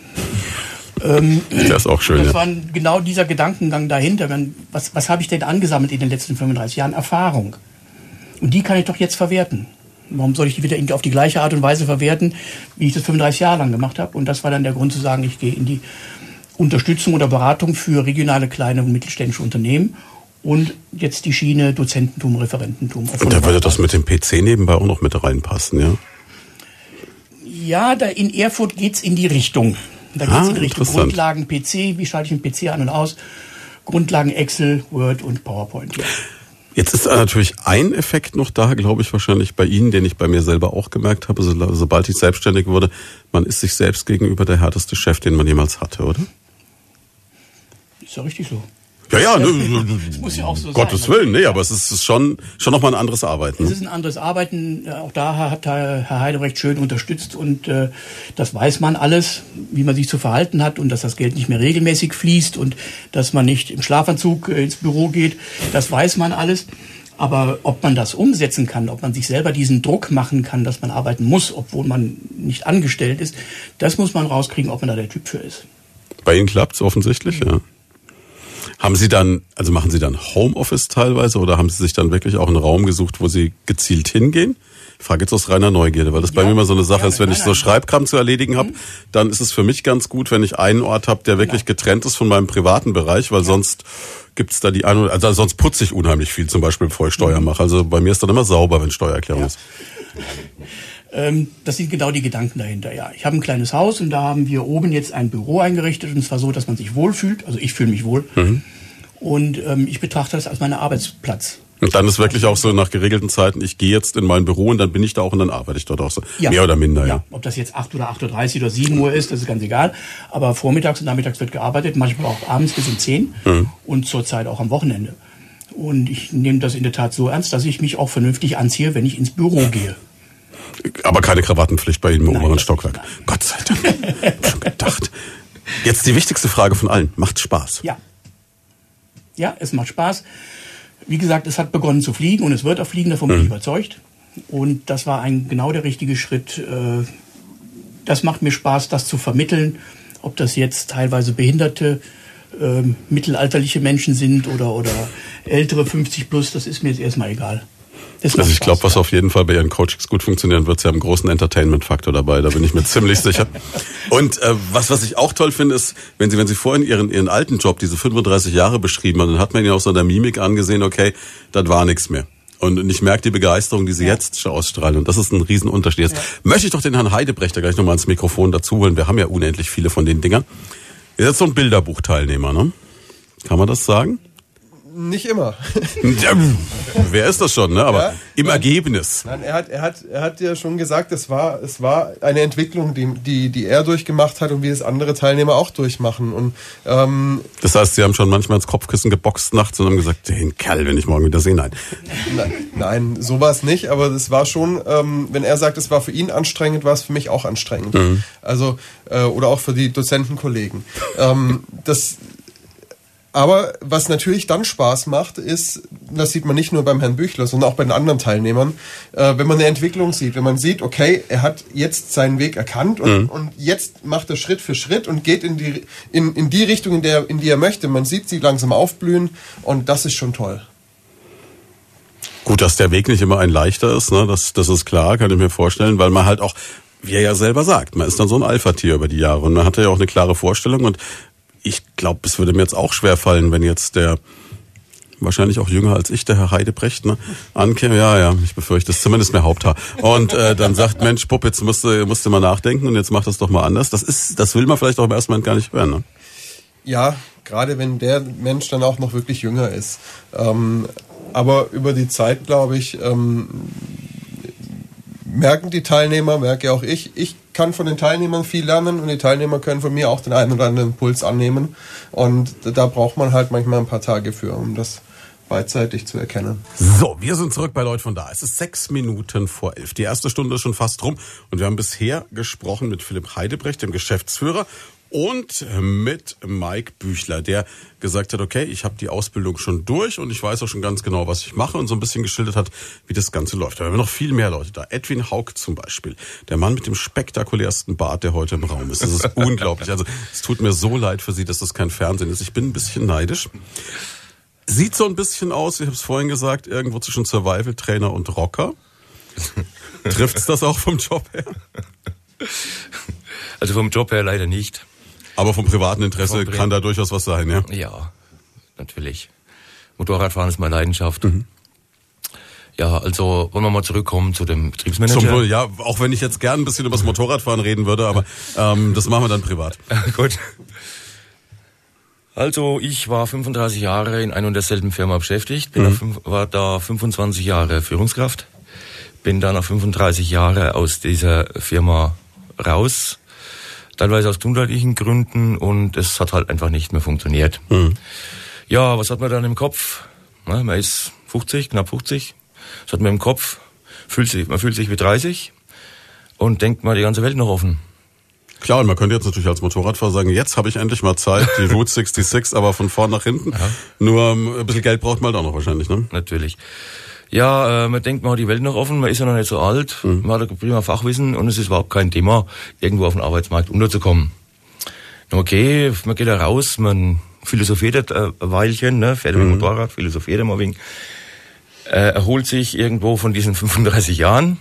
Ähm, das ist auch schön. Das ja. war genau dieser Gedankengang dahinter. Was, was habe ich denn angesammelt in den letzten 35 Jahren? Erfahrung. Und die kann ich doch jetzt verwerten. Warum soll ich die wieder auf die gleiche Art und Weise verwerten, wie ich das 35 Jahre lang gemacht habe? Und das war dann der Grund zu sagen, ich gehe in die Unterstützung oder Beratung für regionale kleine und mittelständische Unternehmen und jetzt die Schiene Dozententum, Referententum. Und da würde das mit dem PC nebenbei auch noch mit reinpassen, ja? Ja, da in Erfurt geht's in die Richtung. Da geht's ah, in Richtung Grundlagen PC, wie schalte ich einen PC an und aus, Grundlagen Excel, Word und PowerPoint. Ja. Jetzt ist natürlich ein Effekt noch da, glaube ich, wahrscheinlich bei Ihnen, den ich bei mir selber auch gemerkt habe, so, sobald ich selbstständig wurde, man ist sich selbst gegenüber der härteste Chef, den man jemals hatte, oder? Ist ja richtig so. Ja, ja, ne, das muss ja auch so Gottes sein. Willen, nee, aber es ist schon, schon nochmal ein anderes Arbeiten. Es ist ein anderes Arbeiten. Auch da hat Herr Heidebrecht schön unterstützt und äh, das weiß man alles, wie man sich zu verhalten hat und dass das Geld nicht mehr regelmäßig fließt und dass man nicht im Schlafanzug äh, ins Büro geht. Das weiß man alles. Aber ob man das umsetzen kann, ob man sich selber diesen Druck machen kann, dass man arbeiten muss, obwohl man nicht angestellt ist, das muss man rauskriegen, ob man da der Typ für ist. Bei Ihnen klappt's offensichtlich, mhm. ja. Haben Sie dann, also machen Sie dann Homeoffice teilweise oder haben Sie sich dann wirklich auch einen Raum gesucht, wo Sie gezielt hingehen? Ich frage jetzt aus reiner Neugierde, weil das ja, bei mir immer so eine Sache ja, ist, wenn ich so Schreibkram zu erledigen habe, mhm. dann ist es für mich ganz gut, wenn ich einen Ort habe, der wirklich genau. getrennt ist von meinem privaten Bereich, weil ja. sonst gibt's da die eine, also sonst putze ich unheimlich viel, zum Beispiel bevor ich Steuer mhm. mache. Also bei mir ist dann immer sauber, wenn Steuererklärung ist. Ähm, das sind genau die Gedanken dahinter, ja. Ich habe ein kleines Haus und da haben wir oben jetzt ein Büro eingerichtet und zwar so, dass man sich wohlfühlt. Also ich fühle mich wohl. Mhm. Und ähm, ich betrachte das als meinen Arbeitsplatz. Und dann ist wirklich auch so nach geregelten Zeiten, ich gehe jetzt in mein Büro und dann bin ich da auch und dann arbeite ich dort auch so. Ja. Mehr oder minder, ja. ja. Ob das jetzt 8 oder 8.30 Uhr oder 7 Uhr ist, das ist ganz egal. Aber vormittags und nachmittags wird gearbeitet, manchmal auch abends bis um 10 mhm. und zurzeit auch am Wochenende. Und ich nehme das in der Tat so ernst, dass ich mich auch vernünftig anziehe, wenn ich ins Büro gehe. Aber keine Krawattenpflicht bei Ihnen im Nein, oberen Stockwerk. Gott sei Dank. Schon gedacht. Jetzt die wichtigste Frage von allen. Macht Spaß? Ja. Ja, es macht Spaß. Wie gesagt, es hat begonnen zu fliegen und es wird auch fliegen, davon bin ich mhm. überzeugt. Und das war ein genau der richtige Schritt. Äh, das macht mir Spaß, das zu vermitteln. Ob das jetzt teilweise behinderte, äh, mittelalterliche Menschen sind oder, oder ältere 50 plus, das ist mir jetzt erstmal egal. Also ich glaube, was auf jeden Fall bei Ihren Coachings gut funktionieren wird, Sie haben einen großen Entertainment-Faktor dabei, da bin ich mir ziemlich sicher. Und äh, was, was ich auch toll finde, ist, wenn Sie, wenn Sie vorhin Ihren, Ihren alten Job, diese 35 Jahre beschrieben haben, dann hat man Ihnen auch so in der Mimik angesehen, okay, das war nichts mehr. Und ich merke die Begeisterung, die Sie ja. jetzt ausstrahlen. Und das ist ein Riesenunterschied. Jetzt ja. möchte ich doch den Herrn Heidebrechter gleich nochmal ans Mikrofon dazu holen. Wir haben ja unendlich viele von den Dingern. Ihr seid so ein Bilderbuchteilnehmer, ne? Kann man das sagen? Nicht immer. Ja, wer ist das schon, ne? Aber ja, im Ergebnis. Nein, er hat, er hat, er hat ja schon gesagt, es war, es war eine Entwicklung, die, die, die er durchgemacht hat und wie es andere Teilnehmer auch durchmachen. Und, ähm, das heißt, Sie haben schon manchmal ins Kopfkissen geboxt nachts und haben gesagt, den Kerl, wenn ich morgen wieder sehe, nein. Nein, nein so war es nicht, aber es war schon, ähm, wenn er sagt, es war für ihn anstrengend, war es für mich auch anstrengend. Mhm. Also, äh, oder auch für die Dozentenkollegen. ähm, das, aber was natürlich dann Spaß macht, ist, das sieht man nicht nur beim Herrn Büchler, sondern auch bei den anderen Teilnehmern, äh, wenn man eine Entwicklung sieht, wenn man sieht, okay, er hat jetzt seinen Weg erkannt und, mhm. und jetzt macht er Schritt für Schritt und geht in die, in, in die Richtung, in, der, in die er möchte. Man sieht sie langsam aufblühen und das ist schon toll. Gut, dass der Weg nicht immer ein leichter ist, ne? das, das ist klar, kann ich mir vorstellen, weil man halt auch wie er ja selber sagt, man ist dann so ein Alpha-Tier über die Jahre und man hatte ja auch eine klare Vorstellung und ich glaube, es würde mir jetzt auch schwer fallen, wenn jetzt der wahrscheinlich auch jünger als ich, der Herr Heidebrecht, ne, ankäme, ja, ja, ich befürchte, ist zumindest mehr Haupthaar. Und äh, dann sagt, Mensch, Pupp, jetzt musst du, musst du mal nachdenken und jetzt mach das doch mal anders. Das ist, das will man vielleicht auch im ersten Moment gar nicht hören. Ne? Ja, gerade wenn der Mensch dann auch noch wirklich jünger ist. Ähm, aber über die Zeit, glaube ich, ähm, merken die Teilnehmer, merke auch ich, ich kann von den Teilnehmern viel lernen und die Teilnehmer können von mir auch den einen oder anderen Impuls annehmen. Und da braucht man halt manchmal ein paar Tage für, um das beidseitig zu erkennen. So, wir sind zurück bei Leute von da. Es ist sechs Minuten vor elf. Die erste Stunde ist schon fast rum und wir haben bisher gesprochen mit Philipp Heidebrecht, dem Geschäftsführer und mit Mike Büchler, der gesagt hat, okay, ich habe die Ausbildung schon durch und ich weiß auch schon ganz genau, was ich mache und so ein bisschen geschildert hat, wie das Ganze läuft. Da haben wir noch viel mehr Leute da. Edwin Haug zum Beispiel, der Mann mit dem spektakulärsten Bart, der heute im Raum ist. Das ist unglaublich. Also es tut mir so leid für Sie, dass das kein Fernsehen ist. Ich bin ein bisschen neidisch. Sieht so ein bisschen aus, ich habe es vorhin gesagt, irgendwo zwischen Survival-Trainer und Rocker. Trifft's das auch vom Job her? Also vom Job her leider nicht. Aber vom privaten Interesse vom kann da durchaus was sein, ja? Ja, natürlich. Motorradfahren ist meine Leidenschaft. Mhm. Ja, also wollen wir mal zurückkommen zu dem Betriebsmanager. Zum, ja, auch wenn ich jetzt gern ein bisschen über das Motorradfahren reden würde, aber ähm, das machen wir dann privat. Gut. Also ich war 35 Jahre in einer und derselben Firma beschäftigt, bin mhm. da, war da 25 Jahre Führungskraft, bin dann nach 35 Jahre aus dieser Firma raus, teilweise aus gesundheitlichen Gründen und es hat halt einfach nicht mehr funktioniert. Mhm. Ja, was hat man dann im Kopf? Na, man ist 50, knapp 50. Was hat man im Kopf? Fühlt sich, man fühlt sich wie 30 und denkt mal die ganze Welt noch offen. Klar, und man könnte jetzt natürlich als Motorradfahrer sagen, jetzt habe ich endlich mal Zeit, die Route 66, aber von vorn nach hinten. Ja. Nur ähm, ein bisschen Geld braucht man halt auch noch wahrscheinlich, ne? Natürlich. Ja, äh, man denkt, man hat die Welt noch offen, man ist ja noch nicht so alt, mhm. man hat ein prima Fachwissen und es ist überhaupt kein Thema, irgendwo auf dem Arbeitsmarkt unterzukommen. Okay, man geht da raus, man philosophiert ein Weilchen, ne, fährt mhm. mit dem Motorrad, philosophiert ein wenig, äh, erholt sich irgendwo von diesen 35 Jahren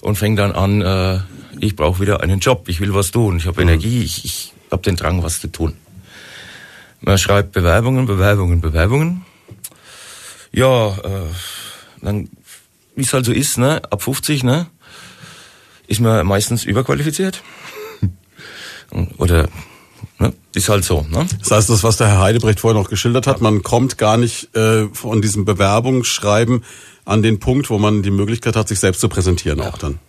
und fängt dann an, äh, ich brauche wieder einen Job, ich will was tun, ich habe mhm. Energie, ich, ich habe den Drang, was zu tun. Man schreibt Bewerbungen, Bewerbungen, Bewerbungen. Ja, äh, dann, wie es halt so ist, ne, ab 50, ne, ist man meistens überqualifiziert. Oder Ne? Ist halt so. Ne? Das heißt, das, was der Herr Heidebrecht vorher noch geschildert hat, man kommt gar nicht äh, von diesem Bewerbungsschreiben an den Punkt, wo man die Möglichkeit hat, sich selbst zu präsentieren ja. auch dann.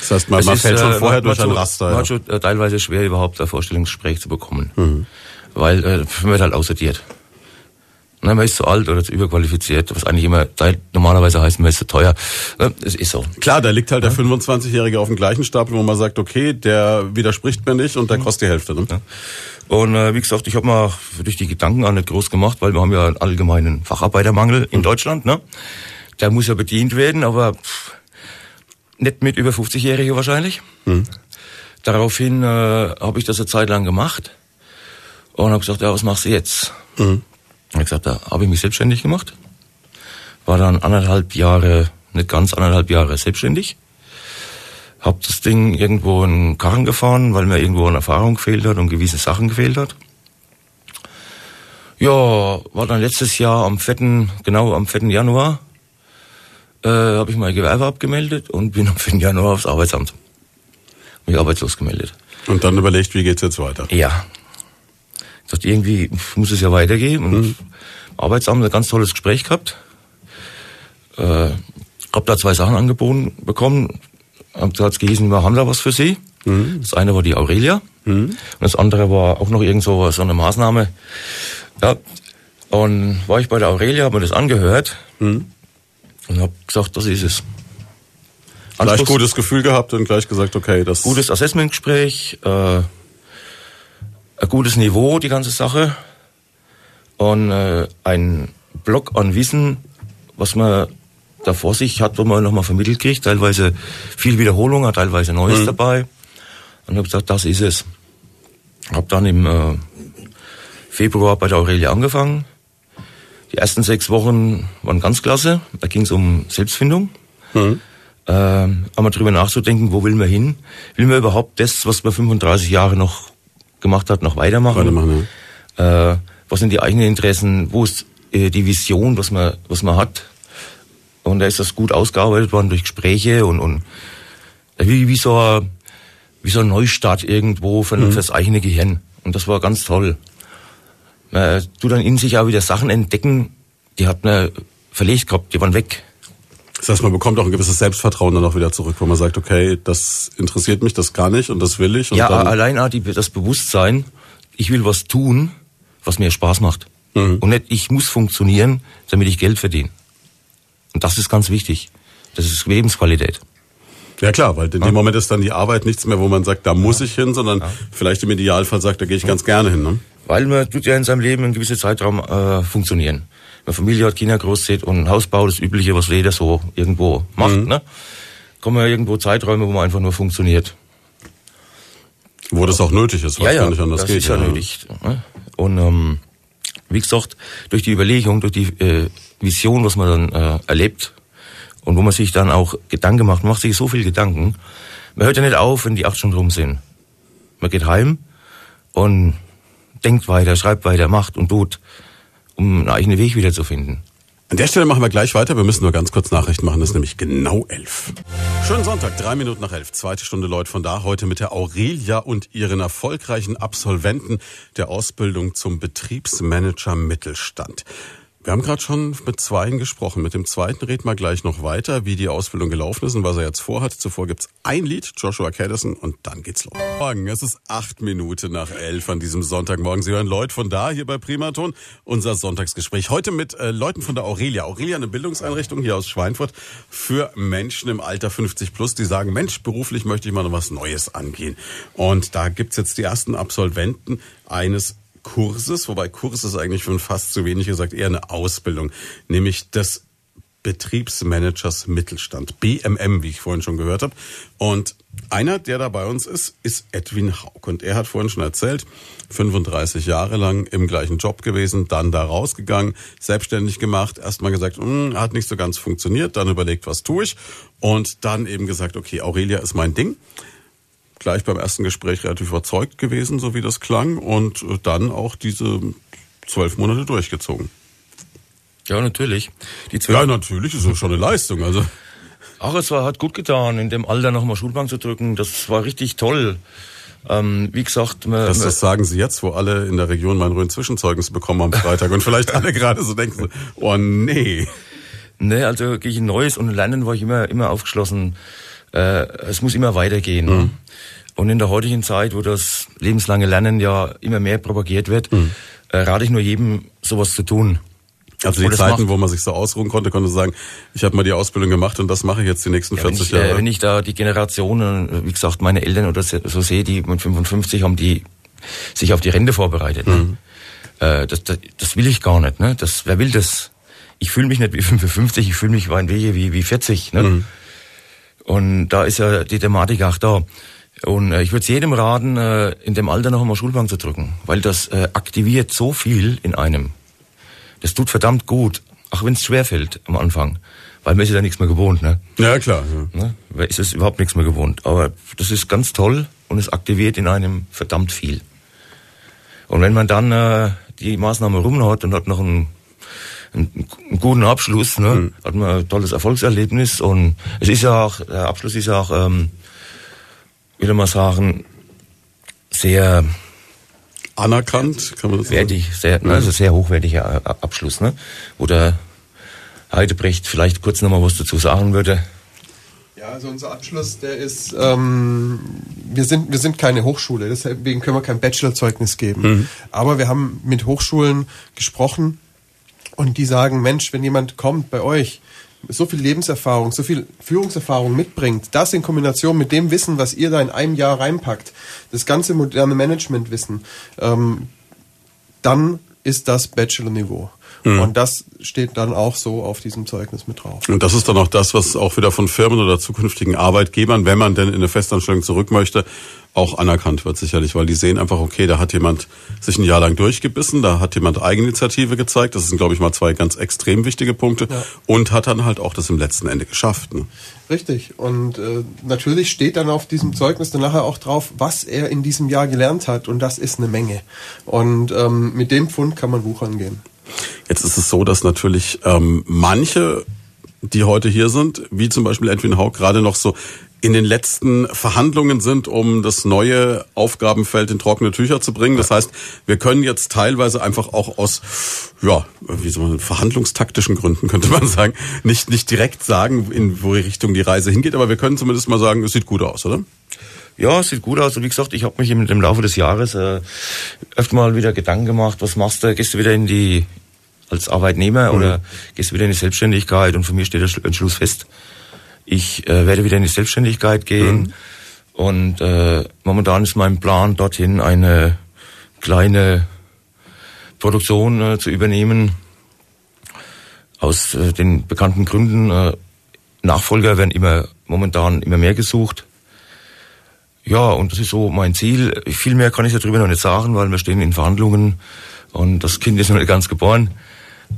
Das heißt, man, man ist, fällt schon äh, vorher durch ein Raster. Man ja. hat schon äh, teilweise schwer, überhaupt ein Vorstellungsgespräch zu bekommen. Mhm. Weil äh, man wird halt aussortiert. Ne, man ist zu alt oder zu überqualifiziert, was eigentlich immer normalerweise heißt, man ist zu teuer. Ne, es ist so. Klar, da liegt halt der 25-Jährige auf dem gleichen Stapel, wo man sagt, okay, der widerspricht mir nicht und der kostet die Hälfte. Ne? Ja. Und äh, wie gesagt, ich habe mal durch die Gedanken auch nicht groß gemacht, weil wir haben ja einen allgemeinen Facharbeitermangel in mhm. Deutschland. Ne? Der muss ja bedient werden, aber pff, nicht mit über 50-Jährige wahrscheinlich. Mhm. Daraufhin äh, habe ich das eine Zeit lang gemacht und habe gesagt, ja, was machst du jetzt? Mhm. Ich habe gesagt, da habe ich mich selbstständig gemacht. War dann anderthalb Jahre, nicht ganz anderthalb Jahre selbstständig. Hab das Ding irgendwo in Karren gefahren, weil mir irgendwo an Erfahrung gefehlt hat und gewisse Sachen gefehlt hat. Ja, war dann letztes Jahr am 4., genau am 4. Januar, äh, habe ich mein Gewerbe abgemeldet und bin am 4. Januar aufs Arbeitsamt. Mich arbeitslos gemeldet. Und dann überlegt, wie geht's jetzt weiter? Ja, dachte, irgendwie muss es ja weitergehen. Und mhm. Arbeitsamt ein ganz tolles Gespräch gehabt. Äh, hab da zwei Sachen angeboten bekommen. Hab da hat's gehießen, wir haben da was für Sie. Mhm. Das eine war die Aurelia mhm. und das andere war auch noch irgend so, so eine Maßnahme. Ja, und war ich bei der Aurelia, habe mir das angehört mhm. und habe gesagt, das ist es. Gleich gutes Gefühl gehabt und gleich gesagt, okay, das... Gutes Assessmentgespräch, äh, ein gutes Niveau, die ganze Sache. Und äh, ein Block an Wissen, was man da vor sich hat, wo man nochmal vermittelt kriegt. Teilweise viel Wiederholung, teilweise Neues mhm. dabei. Und habe gesagt, das ist es. Habe dann im äh, Februar bei der Aurelia angefangen. Die ersten sechs Wochen waren ganz klasse. Da ging es um Selbstfindung. Mhm. Äh, einmal drüber nachzudenken, wo will man hin? Will man überhaupt das, was man 35 Jahre noch gemacht hat, noch weitermachen. weitermachen ja. äh, was sind die eigenen Interessen? Wo ist äh, die Vision, was man, was man hat? Und da ist das gut ausgearbeitet worden durch Gespräche und, und wie, wie, so ein, wie so ein Neustart irgendwo für, mhm. fürs eigene Gehirn. Und das war ganz toll. Man tut dann in sich auch wieder Sachen entdecken, die hat man verlegt gehabt, die waren weg. Das heißt, man bekommt auch ein gewisses Selbstvertrauen dann auch wieder zurück, wo man sagt, okay, das interessiert mich, das kann ich und das will ich. ja, allein das Bewusstsein, ich will was tun, was mir Spaß macht. Mhm. Und nicht, ich muss funktionieren, damit ich Geld verdiene. Und das ist ganz wichtig. Das ist Lebensqualität. Ja klar, weil in dem Moment ist dann die Arbeit nichts mehr, wo man sagt, da muss ich hin, sondern ja. vielleicht im Idealfall sagt, da gehe ich ganz gerne hin. Ne? Weil man tut ja in seinem Leben einen gewissen Zeitraum äh, funktionieren eine Familie hat, Kinder großzieht und Hausbau, das Übliche, was jeder so irgendwo macht, mhm. ne? Kommen ja irgendwo Zeiträume, wo man einfach nur funktioniert. Wo das auch nötig ist, was ja, ja, gar nicht anders das geht. Ist ja, ja nötig. Ne? Und ähm, wie gesagt, durch die Überlegung, durch die äh, Vision, was man dann äh, erlebt und wo man sich dann auch Gedanken macht, man macht sich so viel Gedanken. Man hört ja nicht auf, wenn die acht Stunden rum sind. Man geht heim und denkt weiter, schreibt weiter, macht und tut um einen eigenen Weg wiederzufinden. An der Stelle machen wir gleich weiter. Wir müssen nur ganz kurz Nachrichten machen. Das ist nämlich genau elf. Schönen Sonntag, drei Minuten nach elf. Zweite Stunde Leute von da. Heute mit der Aurelia und ihren erfolgreichen Absolventen der Ausbildung zum Betriebsmanager Mittelstand. Wir haben gerade schon mit zweien gesprochen. Mit dem zweiten reden wir gleich noch weiter, wie die Ausbildung gelaufen ist und was er jetzt vorhat. Zuvor gibt's ein Lied, Joshua Caddison, und dann geht's los. Morgen, es ist acht Minuten nach elf an diesem Sonntagmorgen. Sie hören Leute von da hier bei Primaton, unser Sonntagsgespräch. Heute mit äh, Leuten von der Aurelia. Aurelia, eine Bildungseinrichtung hier aus Schweinfurt für Menschen im Alter 50 plus, die sagen, Mensch, beruflich möchte ich mal noch was Neues angehen. Und da gibt's jetzt die ersten Absolventen eines Kurses, wobei Kurs ist eigentlich schon fast zu wenig gesagt, eher eine Ausbildung, nämlich des Betriebsmanagers Mittelstand, BMM, wie ich vorhin schon gehört habe. Und Einer, der da bei uns ist, ist Edwin Haug. Und er hat vorhin schon erzählt, 35 Jahre lang im gleichen Job gewesen, dann da rausgegangen, selbstständig gemacht, erstmal gesagt, hm, hat nicht so ganz funktioniert, dann überlegt, was tue ich und dann eben gesagt, okay, Aurelia ist mein Ding. Gleich beim ersten Gespräch relativ überzeugt gewesen, so wie das klang und dann auch diese zwölf Monate durchgezogen. Ja, natürlich. Die zwölf ja, natürlich, ist schon eine Leistung, also. Ach, es war, hat gut getan, in dem Alter nochmal Schulbank zu drücken. Das war richtig toll. Ähm, wie gesagt, man, das, das sagen Sie jetzt, wo alle in der Region mein Rhön Zwischenzeugnis bekommen am Freitag und vielleicht alle gerade so denken, oh nee. Nee, also gehe ich ein Neues und Lernen war ich immer immer aufgeschlossen. Äh, es muss immer weitergehen. Mhm. Und in der heutigen Zeit, wo das lebenslange Lernen ja immer mehr propagiert wird, mhm. äh, rate ich nur jedem, sowas zu tun. Also die Zeiten, wo man sich so ausruhen konnte, konnte sagen, ich habe mal die Ausbildung gemacht und das mache ich jetzt die nächsten ja, 40 ich, Jahre. Äh, wenn ich da die Generationen, äh, wie gesagt, meine Eltern oder so sehe, die mit 55 haben die sich auf die Rente vorbereitet. Ne? Mhm. Äh, das, das, das will ich gar nicht. Ne? Das, wer will das? Ich fühle mich nicht wie 55, ich fühle mich wie, wie, wie 40. Ne? Mhm. Und da ist ja die Thematik auch da. Und äh, ich würde jedem raten, äh, in dem Alter noch einmal Schulbank zu drücken, weil das äh, aktiviert so viel in einem. Das tut verdammt gut, auch wenn es schwerfällt am Anfang. Weil man ist ja nichts mehr gewohnt, ne? Ja, klar. Ja. Ne? Ist es überhaupt nichts mehr gewohnt. Aber das ist ganz toll und es aktiviert in einem verdammt viel. Und wenn man dann äh, die Maßnahme rum hat und hat noch einen, einen, einen guten Abschluss, ne, mhm. hat man ein tolles Erfolgserlebnis und es ist ja auch, der Abschluss ist ja auch, ähm, wieder mal sagen, sehr anerkannt, kann man das wertig, sagen? Sehr, ne, also sehr hochwertiger Abschluss, ne? Wo der Heidebrecht vielleicht kurz nochmal was dazu sagen würde. Ja, also unser Abschluss, der ist, ähm, wir sind, wir sind keine Hochschule, deswegen können wir kein Bachelorzeugnis geben. Mhm. Aber wir haben mit Hochschulen gesprochen und die sagen, Mensch, wenn jemand kommt bei euch, so viel Lebenserfahrung, so viel Führungserfahrung mitbringt, das in Kombination mit dem Wissen, was ihr da in einem Jahr reinpackt, das ganze moderne Managementwissen, ähm, dann ist das Bachelor-Niveau. Mhm. Und das steht dann auch so auf diesem Zeugnis mit drauf. Und das ist dann auch das, was auch wieder von Firmen oder zukünftigen Arbeitgebern, wenn man denn in eine Festanstellung zurück möchte, auch anerkannt wird sicherlich, weil die sehen einfach, okay, da hat jemand sich ein Jahr lang durchgebissen, da hat jemand Eigeninitiative gezeigt, das sind, glaube ich, mal zwei ganz extrem wichtige Punkte ja. und hat dann halt auch das im letzten Ende geschafft. Ne? Richtig und äh, natürlich steht dann auf diesem Zeugnis dann nachher auch drauf, was er in diesem Jahr gelernt hat und das ist eine Menge und ähm, mit dem Fund kann man wuchern gehen. Jetzt ist es so, dass natürlich ähm, manche die heute hier sind, wie zum Beispiel Edwin Haug, gerade noch so in den letzten Verhandlungen sind, um das neue Aufgabenfeld in trockene Tücher zu bringen. Das heißt, wir können jetzt teilweise einfach auch aus, ja, wie soll man, verhandlungstaktischen Gründen könnte man sagen, nicht, nicht direkt sagen, in wo Richtung die Reise hingeht, aber wir können zumindest mal sagen, es sieht gut aus, oder? Ja, es sieht gut aus. Und wie gesagt, ich habe mich im, Laufe des Jahres äh, öfter mal wieder Gedanken gemacht, was machst du? Gehst du wieder in die als Arbeitnehmer mhm. oder gehst du wieder in die Selbstständigkeit? Und für mich steht der Entschluss fest. Ich äh, werde wieder in die Selbstständigkeit gehen mhm. und äh, momentan ist mein Plan, dorthin eine kleine Produktion äh, zu übernehmen. Aus äh, den bekannten Gründen. Äh, Nachfolger werden immer momentan immer mehr gesucht. Ja, und das ist so mein Ziel. Viel mehr kann ich darüber noch nicht sagen, weil wir stehen in Verhandlungen und das Kind ist noch nicht ganz geboren.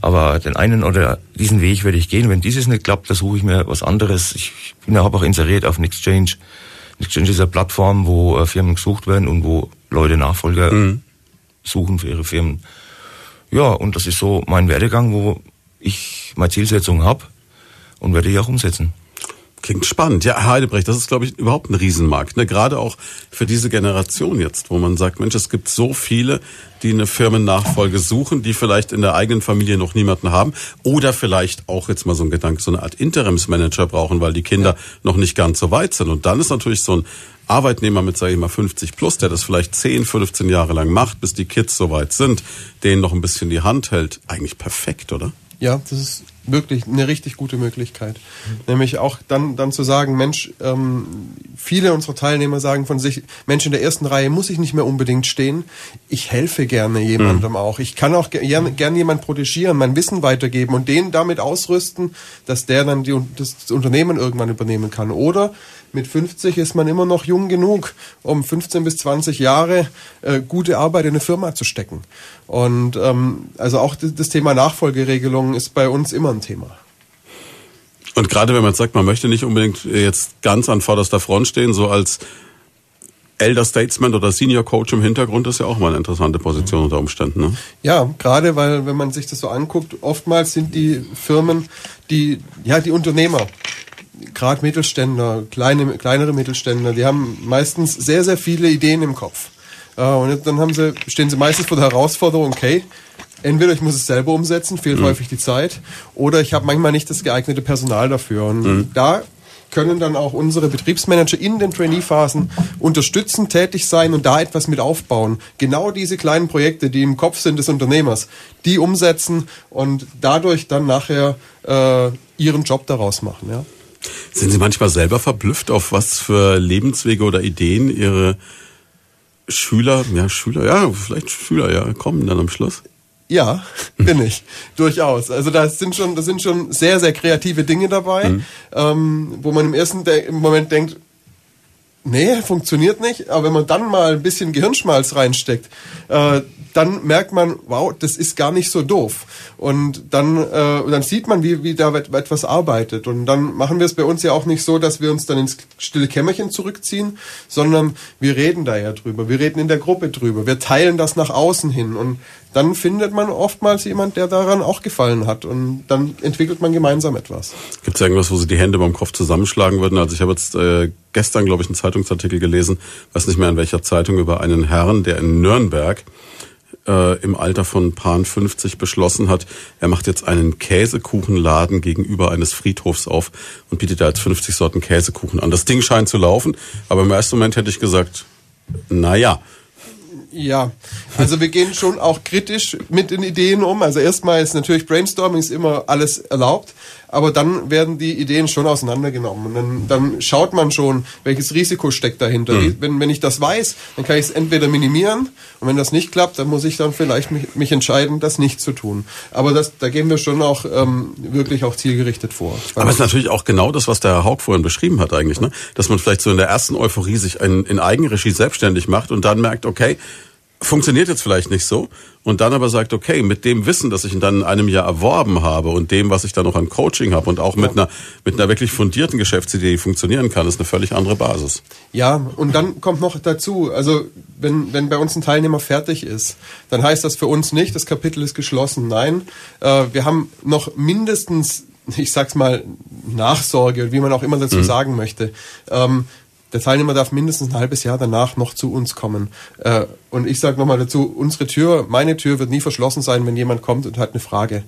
Aber den einen oder diesen Weg werde ich gehen. Wenn dieses nicht klappt, dann suche ich mir was anderes. Ich bin ja auch inseriert auf Nextchange. Nextchange ist eine Plattform, wo äh, Firmen gesucht werden und wo Leute Nachfolger mhm. suchen für ihre Firmen. Ja, und das ist so mein Werdegang, wo ich meine Zielsetzung habe und werde die auch umsetzen. Klingt spannend. Ja, Heidebrecht, das ist, glaube ich, überhaupt ein Riesenmarkt. Ne? Gerade auch für diese Generation jetzt, wo man sagt, Mensch, es gibt so viele, die eine Firmennachfolge suchen, die vielleicht in der eigenen Familie noch niemanden haben oder vielleicht auch jetzt mal so ein Gedanke, so eine Art Interimsmanager brauchen, weil die Kinder ja. noch nicht ganz so weit sind. Und dann ist natürlich so ein Arbeitnehmer mit, sage ich mal, 50 plus, der das vielleicht 10, 15 Jahre lang macht, bis die Kids so weit sind, denen noch ein bisschen die Hand hält, eigentlich perfekt, oder? Ja, das ist wirklich eine richtig gute Möglichkeit. Nämlich auch dann, dann zu sagen, Mensch, ähm, viele unserer Teilnehmer sagen von sich, Mensch, in der ersten Reihe muss ich nicht mehr unbedingt stehen. Ich helfe gerne jemandem mhm. auch. Ich kann auch gerne gern jemand protegieren, mein Wissen weitergeben und den damit ausrüsten, dass der dann die, das Unternehmen irgendwann übernehmen kann. Oder mit 50 ist man immer noch jung genug, um 15 bis 20 Jahre äh, gute Arbeit in eine Firma zu stecken. Und ähm, also auch das Thema Nachfolgeregelungen ist bei uns immer ein Thema. Und gerade wenn man sagt, man möchte nicht unbedingt jetzt ganz an vorderster Front stehen, so als Elder Statesman oder Senior Coach im Hintergrund ist ja auch mal eine interessante Position unter Umständen. Ne? Ja, gerade weil, wenn man sich das so anguckt, oftmals sind die Firmen, die, ja, die Unternehmer, gerade Mittelständler, kleine, kleinere Mittelständler, die haben meistens sehr, sehr viele Ideen im Kopf. Und dann haben sie, stehen sie meistens vor der Herausforderung, okay, entweder ich muss es selber umsetzen, fehlt mhm. häufig die Zeit, oder ich habe manchmal nicht das geeignete Personal dafür. Und mhm. da können dann auch unsere Betriebsmanager in den Trainee-Phasen unterstützen, tätig sein und da etwas mit aufbauen. Genau diese kleinen Projekte, die im Kopf sind des Unternehmers, die umsetzen und dadurch dann nachher äh, ihren Job daraus machen. Ja. Sind Sie manchmal selber verblüfft, auf was für Lebenswege oder Ideen Ihre Schüler, ja Schüler, ja vielleicht Schüler, ja kommen dann am Schluss? Ja, bin ich. Durchaus. Also da sind schon, da sind schon sehr, sehr kreative Dinge dabei, mhm. ähm, wo man im ersten De im Moment denkt, nee, funktioniert nicht. Aber wenn man dann mal ein bisschen Gehirnschmalz reinsteckt, äh, dann merkt man, wow, das ist gar nicht so doof. Und dann, äh, dann sieht man, wie, wie da etwas arbeitet. Und dann machen wir es bei uns ja auch nicht so, dass wir uns dann ins stille Kämmerchen zurückziehen, sondern wir reden da ja drüber. Wir reden in der Gruppe drüber. Wir teilen das nach außen hin. Und dann findet man oftmals jemand, der daran auch gefallen hat. Und dann entwickelt man gemeinsam etwas. Gibt es irgendwas, wo Sie die Hände beim Kopf zusammenschlagen würden? Also ich habe jetzt äh, gestern, glaube ich, einen Zeitungsartikel gelesen, weiß nicht mehr in welcher Zeitung, über einen Herrn, der in Nürnberg äh, im Alter von Paar 50 beschlossen hat, er macht jetzt einen Käsekuchenladen gegenüber eines Friedhofs auf und bietet da jetzt 50 Sorten Käsekuchen an. Das Ding scheint zu laufen, aber im ersten Moment hätte ich gesagt, na ja. Ja, also wir gehen schon auch kritisch mit den Ideen um. Also erstmal ist natürlich Brainstorming ist immer alles erlaubt, aber dann werden die Ideen schon auseinandergenommen. Und dann, dann schaut man schon, welches Risiko steckt dahinter. Mhm. Wenn, wenn ich das weiß, dann kann ich es entweder minimieren und wenn das nicht klappt, dann muss ich dann vielleicht mich, mich entscheiden, das nicht zu tun. Aber das, da gehen wir schon auch ähm, wirklich auch zielgerichtet vor. Aber es ist natürlich auch genau das, was der Herr Haug vorhin beschrieben hat eigentlich, ne? dass man vielleicht so in der ersten Euphorie sich in, in Eigenregie selbstständig macht und dann merkt, okay, funktioniert jetzt vielleicht nicht so und dann aber sagt, okay, mit dem Wissen, das ich dann in einem Jahr erworben habe und dem, was ich dann noch an Coaching habe und auch mit einer mit einer wirklich fundierten Geschäftsidee, die funktionieren kann, ist eine völlig andere Basis. Ja, und dann kommt noch dazu, also wenn wenn bei uns ein Teilnehmer fertig ist, dann heißt das für uns nicht, das Kapitel ist geschlossen. Nein, äh, wir haben noch mindestens ich sag's mal, Nachsorge, wie man auch immer dazu mhm. sagen möchte. Ähm, der Teilnehmer darf mindestens ein halbes Jahr danach noch zu uns kommen. Äh, und ich sage nochmal dazu, unsere Tür, meine Tür wird nie verschlossen sein, wenn jemand kommt und hat eine Frage.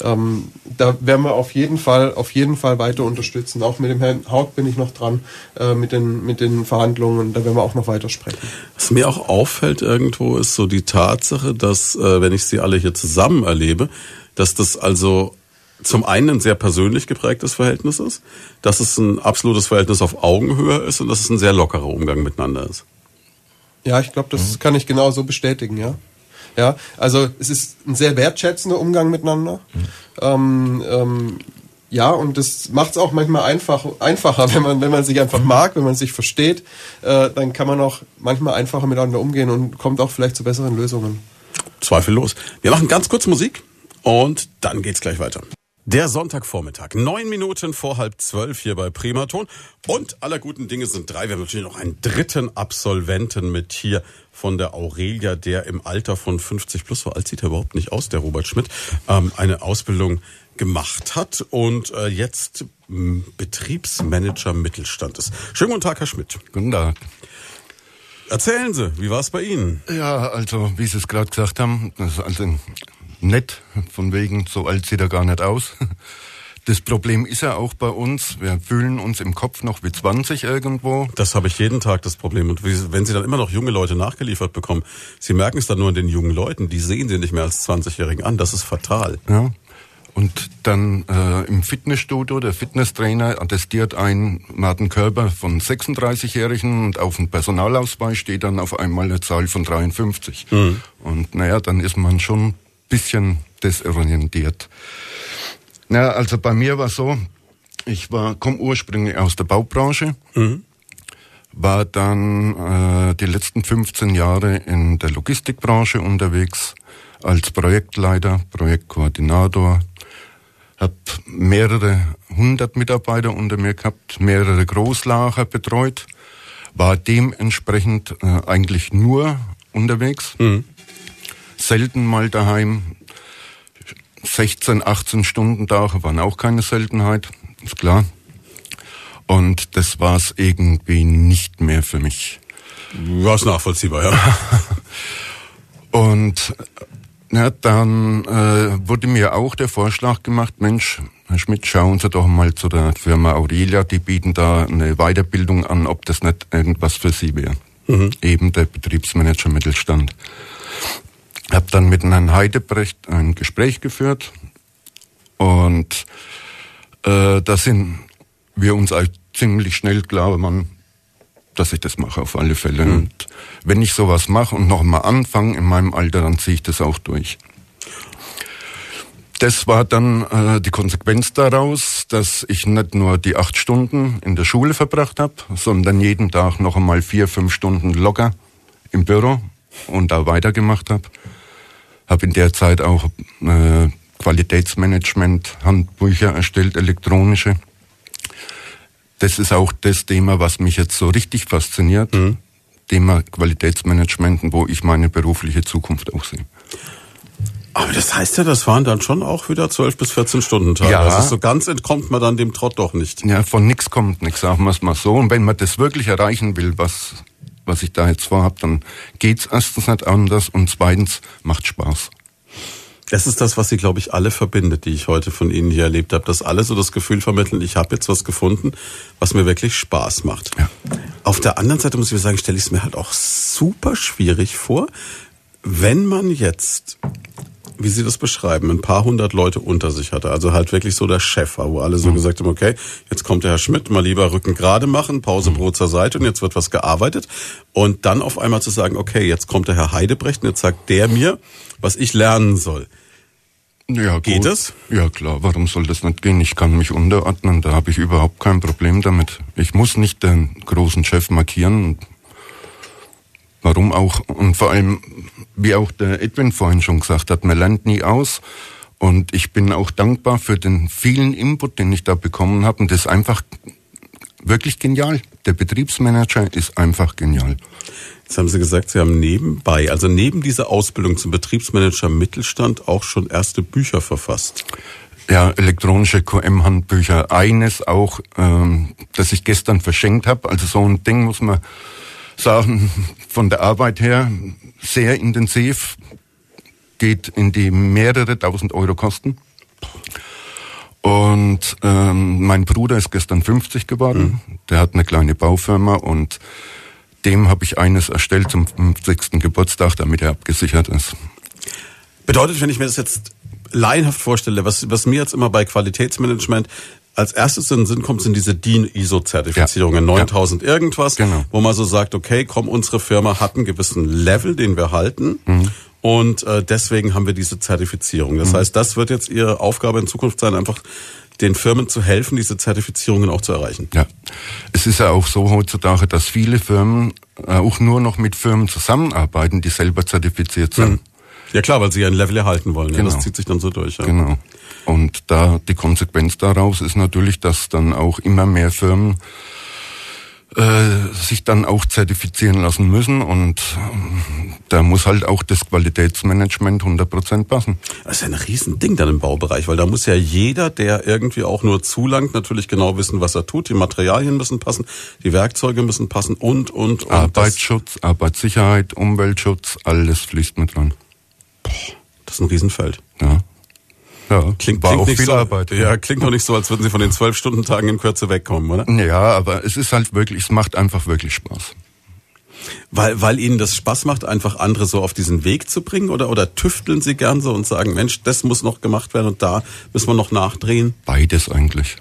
Ähm, da werden wir auf jeden Fall, auf jeden Fall weiter unterstützen. Auch mit dem Herrn Haug bin ich noch dran, äh, mit den, mit den Verhandlungen. Da werden wir auch noch weiter sprechen. Was mir auch auffällt irgendwo, ist so die Tatsache, dass, äh, wenn ich sie alle hier zusammen erlebe, dass das also zum einen ein sehr persönlich geprägtes Verhältnis ist, dass es ein absolutes Verhältnis auf Augenhöhe ist und dass es ein sehr lockerer Umgang miteinander ist. Ja, ich glaube, das mhm. kann ich genauso bestätigen, ja. Ja, also es ist ein sehr wertschätzender Umgang miteinander. Mhm. Ähm, ähm, ja, und das macht es auch manchmal einfach, einfacher, wenn man, wenn man sich einfach mag, wenn man sich versteht, äh, dann kann man auch manchmal einfacher miteinander umgehen und kommt auch vielleicht zu besseren Lösungen. Zweifellos. Wir machen ganz kurz Musik und dann geht's gleich weiter. Der Sonntagvormittag, neun Minuten vor halb zwölf hier bei Primaton. Und aller guten Dinge sind drei. Wir haben natürlich noch einen dritten Absolventen mit hier von der Aurelia, der im Alter von 50 plus, so alt sieht er überhaupt nicht aus, der Robert Schmidt, ähm, eine Ausbildung gemacht hat und äh, jetzt ähm, Betriebsmanager Mittelstand ist. Schönen guten Tag, Herr Schmidt. Guten Tag. Erzählen Sie, wie war es bei Ihnen? Ja, also wie Sie es gerade gesagt haben, das ist also nett, von wegen, so alt sieht er gar nicht aus. Das Problem ist ja auch bei uns, wir fühlen uns im Kopf noch wie 20 irgendwo. Das habe ich jeden Tag das Problem. Und wenn Sie dann immer noch junge Leute nachgeliefert bekommen, Sie merken es dann nur an den jungen Leuten, die sehen Sie nicht mehr als 20-Jährigen an. Das ist fatal. Ja. Und dann äh, im Fitnessstudio, der Fitnesstrainer attestiert einen, man Körper von 36-Jährigen und auf dem Personalausweis steht dann auf einmal eine Zahl von 53. Mhm. Und naja, dann ist man schon bisschen desorientiert. Na, also bei mir war so, Ich war, komme ursprünglich aus der Baubranche, mhm. war dann äh, die letzten 15 Jahre in der Logistikbranche unterwegs als Projektleiter, Projektkoordinator, habe mehrere hundert Mitarbeiter unter mir gehabt, mehrere Großlager betreut, war dementsprechend äh, eigentlich nur unterwegs, mhm. Selten mal daheim. 16, 18 Stunden Tage waren auch keine Seltenheit, ist klar. Und das war es irgendwie nicht mehr für mich. War es nachvollziehbar, ja. Und ja, dann äh, wurde mir auch der Vorschlag gemacht, Mensch, Herr Schmidt, schauen Sie doch mal zu der Firma Aurelia, die bieten da eine Weiterbildung an, ob das nicht irgendwas für Sie wäre. Mhm. Eben der Betriebsmanager Mittelstand. Hab dann mit Herrn Heidebrecht ein Gespräch geführt und äh, da sind wir uns ziemlich schnell klar, man, dass ich das mache auf alle Fälle. Mhm. Und wenn ich sowas mache und nochmal anfange in meinem Alter, dann ziehe ich das auch durch. Das war dann äh, die Konsequenz daraus, dass ich nicht nur die acht Stunden in der Schule verbracht habe, sondern jeden Tag noch einmal vier, fünf Stunden locker im Büro und da weitergemacht habe. Habe in der Zeit auch äh, Qualitätsmanagement, Handbücher erstellt, elektronische. Das ist auch das Thema, was mich jetzt so richtig fasziniert. Mhm. Thema Qualitätsmanagement, wo ich meine berufliche Zukunft auch sehe. Aber das heißt ja, das waren dann schon auch wieder 12 bis 14 Stunden Tage. Ja. Also so ganz entkommt man dann dem Trott doch nicht. Ja, von nichts kommt nichts, sagen wir es mal so. Und wenn man das wirklich erreichen will, was, was ich da jetzt vorhab, dann geht's erstens nicht anders und zweitens macht Spaß. Das ist das, was sie, glaube ich, alle verbindet, die ich heute von Ihnen hier erlebt habe, dass alle so das Gefühl vermitteln, ich habe jetzt was gefunden, was mir wirklich Spaß macht. Ja. Auf der anderen Seite muss ich sagen, stelle ich es mir halt auch super schwierig vor, wenn man jetzt wie Sie das beschreiben, ein paar hundert Leute unter sich hatte. Also halt wirklich so der Chef war, wo alle so mhm. gesagt haben, okay, jetzt kommt der Herr Schmidt, mal lieber Rücken gerade machen, Pause mhm. Brot zur Seite und jetzt wird was gearbeitet. Und dann auf einmal zu sagen, okay, jetzt kommt der Herr Heidebrecht und jetzt sagt der mir, was ich lernen soll. Ja, Geht es? Ja klar, warum soll das nicht gehen? Ich kann mich unterordnen, da habe ich überhaupt kein Problem damit. Ich muss nicht den großen Chef markieren. Warum auch? Und vor allem, wie auch der Edwin vorhin schon gesagt hat, man lernt nie aus. Und ich bin auch dankbar für den vielen Input, den ich da bekommen habe. Und das ist einfach wirklich genial. Der Betriebsmanager ist einfach genial. Jetzt haben Sie gesagt, Sie haben nebenbei, also neben dieser Ausbildung zum Betriebsmanager Mittelstand auch schon erste Bücher verfasst. Ja, elektronische QM-Handbücher. Eines auch, ähm, das ich gestern verschenkt habe. Also so ein Ding muss man sagen, von der Arbeit her sehr intensiv, geht in die mehrere tausend Euro Kosten. Und ähm, mein Bruder ist gestern 50 geworden. Mhm. Der hat eine kleine Baufirma und dem habe ich eines erstellt zum 50. Geburtstag, damit er abgesichert ist. Bedeutet, wenn ich mir das jetzt laienhaft vorstelle, was, was mir jetzt immer bei Qualitätsmanagement als erstes in den Sinn kommt, sind diese DIN-ISO-Zertifizierungen, ja. 9000 ja. irgendwas, genau. wo man so sagt, okay, komm, unsere Firma hat einen gewissen Level, den wir halten. Mhm. Und äh, deswegen haben wir diese Zertifizierung. Das mhm. heißt, das wird jetzt Ihre Aufgabe in Zukunft sein, einfach den Firmen zu helfen, diese Zertifizierungen auch zu erreichen. Ja, es ist ja auch so heutzutage, dass viele Firmen äh, auch nur noch mit Firmen zusammenarbeiten, die selber zertifiziert sind. Mhm. Ja klar, weil sie ein Level erhalten wollen. Genau. Ja, das zieht sich dann so durch. Ja. Genau. Und da die Konsequenz daraus ist natürlich, dass dann auch immer mehr Firmen äh, sich dann auch zertifizieren lassen müssen und äh, da muss halt auch das Qualitätsmanagement 100% passen. Das ist ja ein Riesending dann im Baubereich, weil da muss ja jeder, der irgendwie auch nur zulangt, natürlich genau wissen, was er tut. Die Materialien müssen passen, die Werkzeuge müssen passen und, und, und. Arbeitsschutz, Arbeitssicherheit, Umweltschutz, alles fließt mit dran. Boah, das ist ein Riesenfeld. Ja. Ja, klingt, war klingt auch viel so, Arbeit. Ja, klingt doch nicht so, als würden Sie von den zwölf Stunden Tagen in Kürze wegkommen, oder? Ja, aber es ist halt wirklich, es macht einfach wirklich Spaß. Weil, weil Ihnen das Spaß macht, einfach andere so auf diesen Weg zu bringen? Oder, oder tüfteln Sie gern so und sagen, Mensch, das muss noch gemacht werden und da müssen wir noch nachdrehen? Beides eigentlich.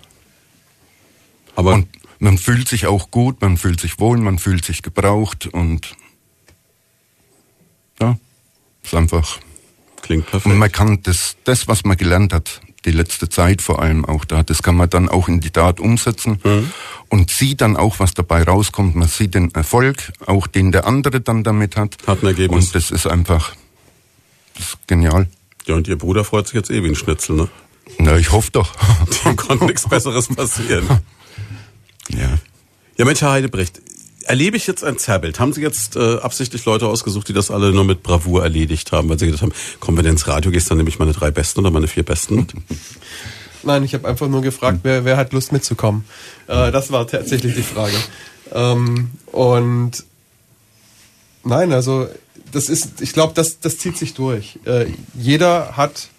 Aber und man fühlt sich auch gut, man fühlt sich wohl, man fühlt sich gebraucht und ja, ist einfach Klingt perfekt. Und man kann das, das, was man gelernt hat, die letzte Zeit vor allem auch da. Das kann man dann auch in die Tat umsetzen mhm. und sieht dann auch, was dabei rauskommt. Man sieht den Erfolg, auch den der andere dann damit hat. Hat ein Ergebnis. Und das ist einfach das ist genial. Ja, und Ihr Bruder freut sich jetzt eh wie ein Schnitzel, ne? Na, ich hoffe doch. Dem konnte nichts Besseres passieren. Ja. Ja, Mensch, Herr Heidebrecht, erlebe ich jetzt ein Zerrbild? Haben Sie jetzt äh, absichtlich Leute ausgesucht, die das alle nur mit Bravour erledigt haben, weil Sie gedacht haben, komm, wenn du ins Radio gehst, dann nehme ich meine drei Besten oder meine vier Besten? Nein, ich habe einfach nur gefragt, wer, wer hat Lust mitzukommen. Äh, das war tatsächlich die Frage. Ähm, und nein, also das ist, ich glaube, das, das zieht sich durch. Äh, jeder hat